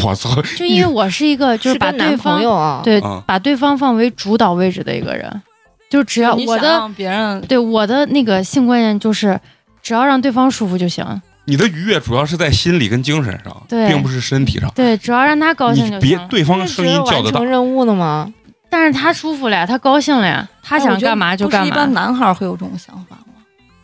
我操！就因为我是一个 (laughs) 就是把男对方朋友啊，对啊把对方放为主导位置的一个人，就只要我的让别人对我的那个性观念就是，只要让对方舒服就行。你的愉悦主要是在心理跟精神上，对并不是身体上。对，只要让他高兴就行。别对方那声音叫得大完成，任务的吗？但是他舒服了呀，他高兴了呀，他想干嘛就干不是一般。男孩会有这种想法吗？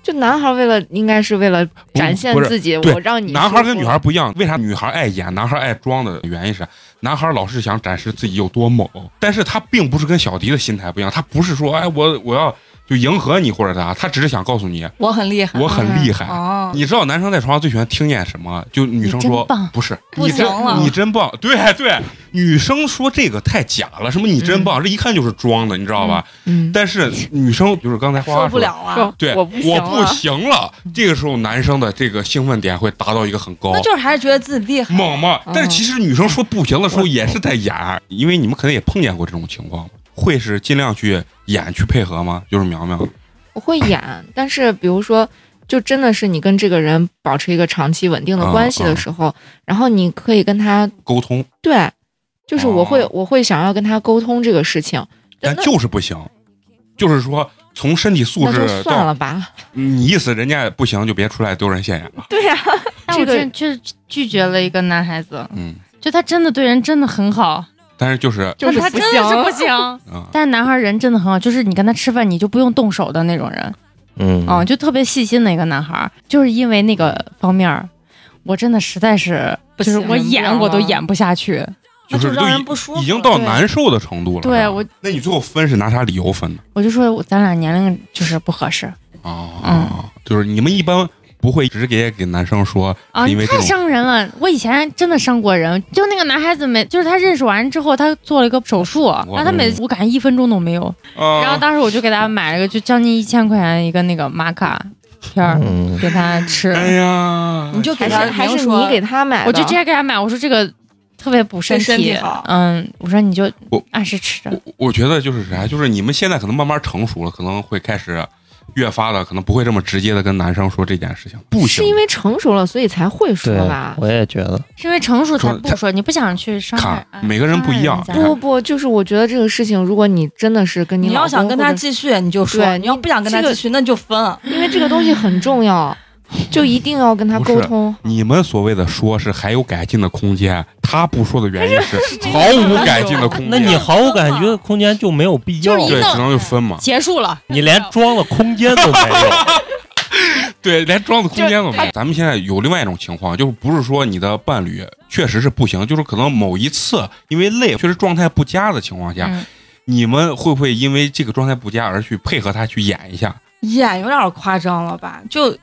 就男孩为了应该是为了展现自己，我让你男孩跟女孩不一样，为啥女孩爱演，男孩爱装的原因是，男孩老是想展示自己有多猛，但是他并不是跟小迪的心态不一样，他不是说，哎，我我要就迎合你或者啥，他只是想告诉你我很厉害，我很厉害。哦，你知道男生在床上最喜欢听见什么？就女生说不是，不你真你真棒。对对，女生说这个太假了，什么你真棒，这一看就是装的，你知道吧？嗯，但是女生就是刚才花花说受不了啊，对，我不行不了行了。这个时候，男生的这个兴奋点会达到一个很高那，就是还是觉得自己厉害。猛嘛。哦但是其实女生说不行的时候也是在演，因为你们可能也碰见过这种情况，会是尽量去演去配合吗？就是苗苗，我会演，但是比如说，就真的是你跟这个人保持一个长期稳定的关系的时候，然后你可以跟他沟通，对，就是我会、哦我会想要跟他沟通这个事情，但就是不行。就是说，从身体素那就质算了吧。你意思，人家不行就别出来丢人现眼了。对呀、(laughs) 但我这个真就是拒绝了一个男孩子，嗯，就他真的对人真的很好，但是就是就是他真的是不行。(laughs) 啊，但是男孩人真的很好，就是你跟他吃饭你就不用动手的那种人，嗯啊、就特别细心的一个男孩。就是因为那个方面儿，我真的实在是，就是我演我都演不下去。就是让人不舒服已经到难受的程度了。对我，那你最后分是拿啥理由分的？我就说咱俩年龄就是不合适啊，嗯就是你们一般不会直接给男生说，啊，你太是因为太伤人了。我以前真的伤过人，就那个男孩子每就是他认识完之后，他做了一个手术，然后他每次我感觉一分钟都没有。啊，然后当时我就给他买了个就将近一千块钱一个那个玛卡片儿嗯，给他吃，哎呀，你就给他还是还是你给他买的，我就直接给他买，我说这个特别补身体好嗯，我说你就我按时吃着。我我觉得就是啥，就是你们现在可能慢慢成熟了，可能会开始越发的，可能不会这么直接的跟男生说这件事情，不行是因为成熟了，所以才会说吧，。我也觉得，是因为成熟才不说，你不想去伤害看。每个人不一样不不，就是我觉得这个事情，如果你真的是跟你你要想跟他继续，你就说；对你要不想跟他继续，那就分。因为这个东西很重要，(laughs) 就一定要跟他沟通。你们所谓的说是还有改进的空间，他不说的原因是 (laughs) 毫无改进的空间。那你毫无感觉的空间就没有必要对，只能就分嘛。结束了，你连装的空间都没有。(laughs) 对，连装的空间都没有。咱们现在有另外一种情况，就是不是说你的伴侣确实是不行，就是可能某一次因为累，确实状态不佳的情况下，嗯你们会不会因为这个状态不佳而去配合他去演一下？演有点夸张了吧？就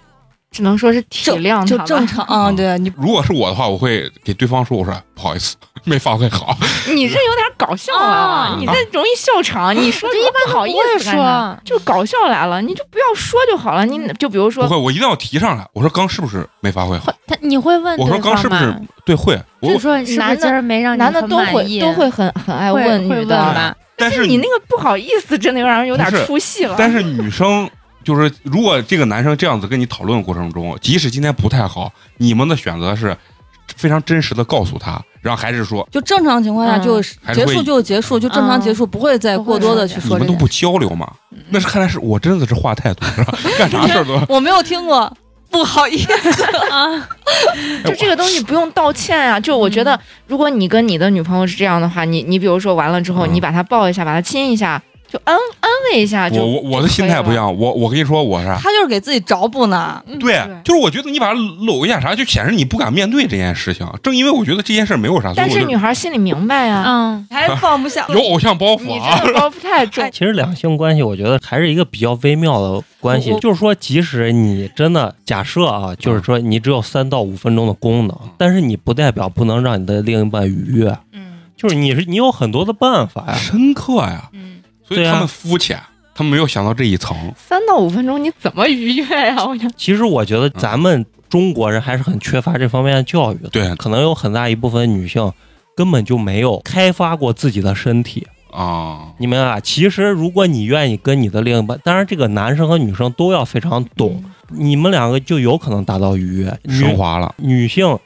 只能说是体谅他吧就正常啊，(laughs) 对你如果是我的话，我会给对方说，我说不好意思，没发挥好。(laughs) 你这有点搞笑啊，你这容易笑场。你说就一般不好意思？说，就搞笑来了，你就不要说就好了。你就比如说不会，我一定要提上来。我说刚是不是没发挥好？他你会问我说刚是不是？对会？我就说男的没让男的都会都会很很爱问会女的，吧？但是你那个不好意思，真的有让人有点出戏了。但是女生就是，如果这个男生这样子跟你讨论的过程中，即使今天不太好，你们的选择是非常真实的告诉他，然后还是说就正常情况下嗯就结束就结束，就正常结束，不会再过多的去你说这件们都不交流嘛？那是看来是我真的是话太多，是吧？干啥事儿都 (laughs) 我没有听过，不好意思啊。(laughs) 就这个东西不用道歉啊！就我觉得，如果你跟你的女朋友是这样的话，你你比如说完了之后，嗯你把她抱一下，把她亲一下，就安安慰一下。就我我我的心态不一。样，我我跟你说我是？他就是给自己找补呢。对，就是我觉得你把他搂一下啥，就显示你不敢面对这件事情。正因为我觉得这件事没有啥，所但是女孩心里明白呀，嗯，还是放不下。(laughs) 有偶像包袱你啊。这包袱太重。(laughs) 其实两性关系，我觉得还是一个比较微妙的关系就是说，即使你真的假设啊，就是说你只有三到五分钟的功能嗯，但是你不代表不能让你的另一半愉悦。嗯就是你是你有很多的办法呀。深刻呀，嗯，所以他们肤浅，他们没有想到这一层。三到五分钟你怎么愉悦呀？(laughs) 我想其实我觉得咱们中国人还是很缺乏这方面的教育的。对可能有很大一部分女性根本就没有开发过自己的身体。啊，你们啊？其实，如果你愿意跟你的另一半，当然这个男生和女生都要非常懂，你们两个就有可能达到愉悦。升华了。女性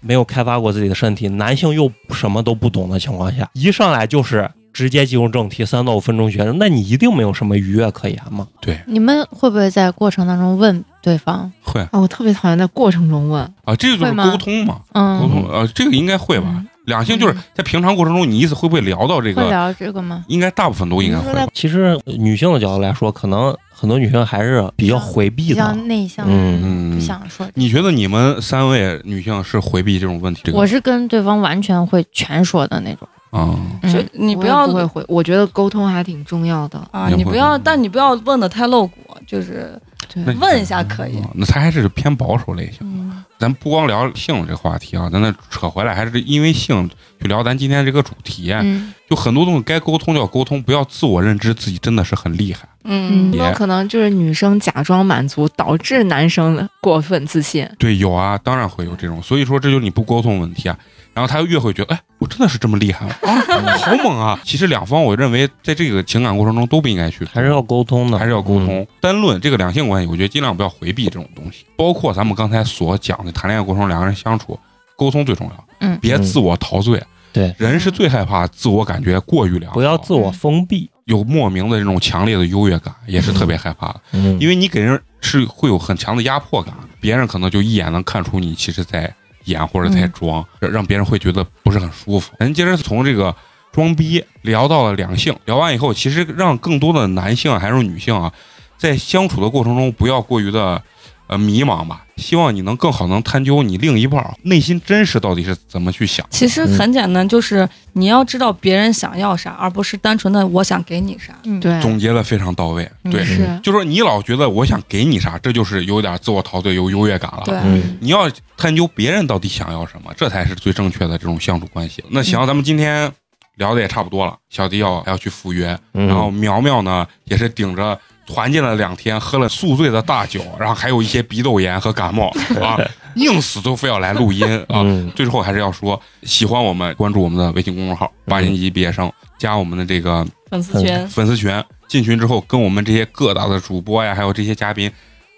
没有开发过自己的身体，男性又什么都不懂的情况下，一上来就是直接进入正题，三到五分钟学生，那你一定没有什么愉悦可言嘛？对你们会不会在过程当中问对方？会啊，我特别讨厌在过程中问，啊，这个就是沟通嘛，嗯沟嗯，通啊，这个应该会吧嗯？两性就是在平常过程中，你意思会不会聊到这个？会聊这个吗？应该大部分都应该会。其实女性的角度来说，可能很多女性还是比较回避的比较。内向，嗯嗯不，想说。你觉得你们三位女性是回避这种问题？这个我是跟对方完全会全说的那种。嗯，我也你不要不会回，我觉得沟通还挺重要的。啊，你不要，但你不要问的太露骨，就是对问一下可以。啊那他还是偏保守类型。嗯，咱不光聊性这个话题啊，咱再扯回来，还是因为性去聊咱今天这个主题。嗯就很多东西该沟通就要沟通，不要自我认知自己真的是很厉害。嗯有可能就是女生假装满足，导致男生过分自信？对，有啊，当然会有这种，所以说这就是你不沟通问题啊。然后他越会觉得，哎，我真的是这么厉害吗？啊，(laughs) 好猛啊！其实两方，我认为在这个情感过程中都不应该去，还是要沟通的，还是要沟嗯。通。单论这个两性关系，我觉得尽量不要回避这种东西，包括咱们刚才所讲的谈恋爱过程中两个人相处，沟通最重要。嗯别自我陶醉。对，人是最害怕自我感觉过于良好，不要自我封闭。有莫名的这种强烈的优越感，也是特别害怕的。嗯，因为你给人是会有很强的压迫感，别人可能就一眼能看出你其实在演或者太装，让让别人会觉得不是很舒服。咱接着从这个装逼聊到了两性，聊完以后，其实让更多的男性还是女性啊，在相处的过程中不要过于的呃迷茫吧。希望你能更好能探究你另一半内心真实到底是怎么去想。其实很简单，就是你要知道别人想要啥，而不是单纯的我想给你啥。嗯，对，总结的非常到位，对，是就说你老觉得我想给你啥，这就是有点自我陶醉、有优越感了。对，嗯，你要探究别人到底想要什么，这才是最正确的这种相处关系。那行，咱们今天聊的也差不多了，小迪要要去赴约，嗯然后苗苗呢也是顶着团建了两天，喝了宿醉的大酒，然后还有一些鼻窦炎和感冒啊，(laughs) 硬死都非要来录音啊。嗯最后还是要说，喜欢我们关注我们的微信公众号“八年级毕业生”，加我们的这个粉丝群，粉丝群，进群之后跟我们这些各大的主播呀，还有这些嘉宾，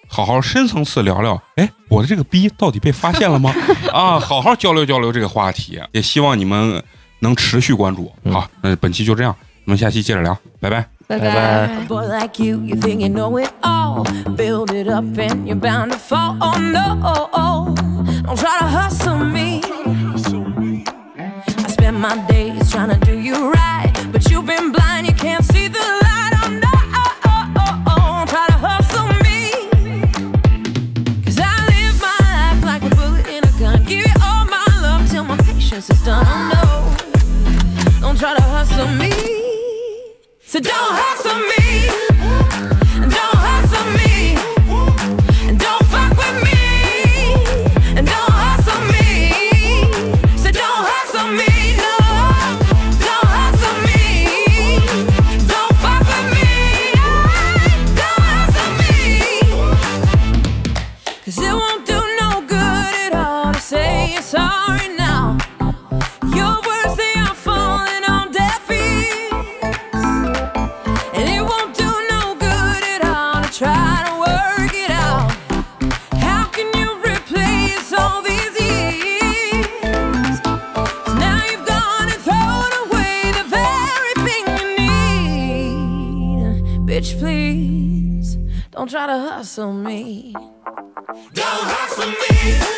好好深层次聊聊，哎，我的这个逼到底被发现了吗？(laughs) 啊，好好交流交流这个话题，也希望你们能持续关注。嗯好，那本期就这样，我们下期接着聊，拜拜。Bye bye. A boy like you, you think you know it all. Build it up and you're bound to fall. Oh no, don't try to hustle me. I spend my days trying to do you right, but you've been blind, you can't see the light. Oh no, don't try to hustle me. Cause I live my life like a bullet in a gun. Give you all my love till my patience is done. Oh no, don't try to hustle me. So don't hustle me. Don't try to hustle me. Don't hustle me.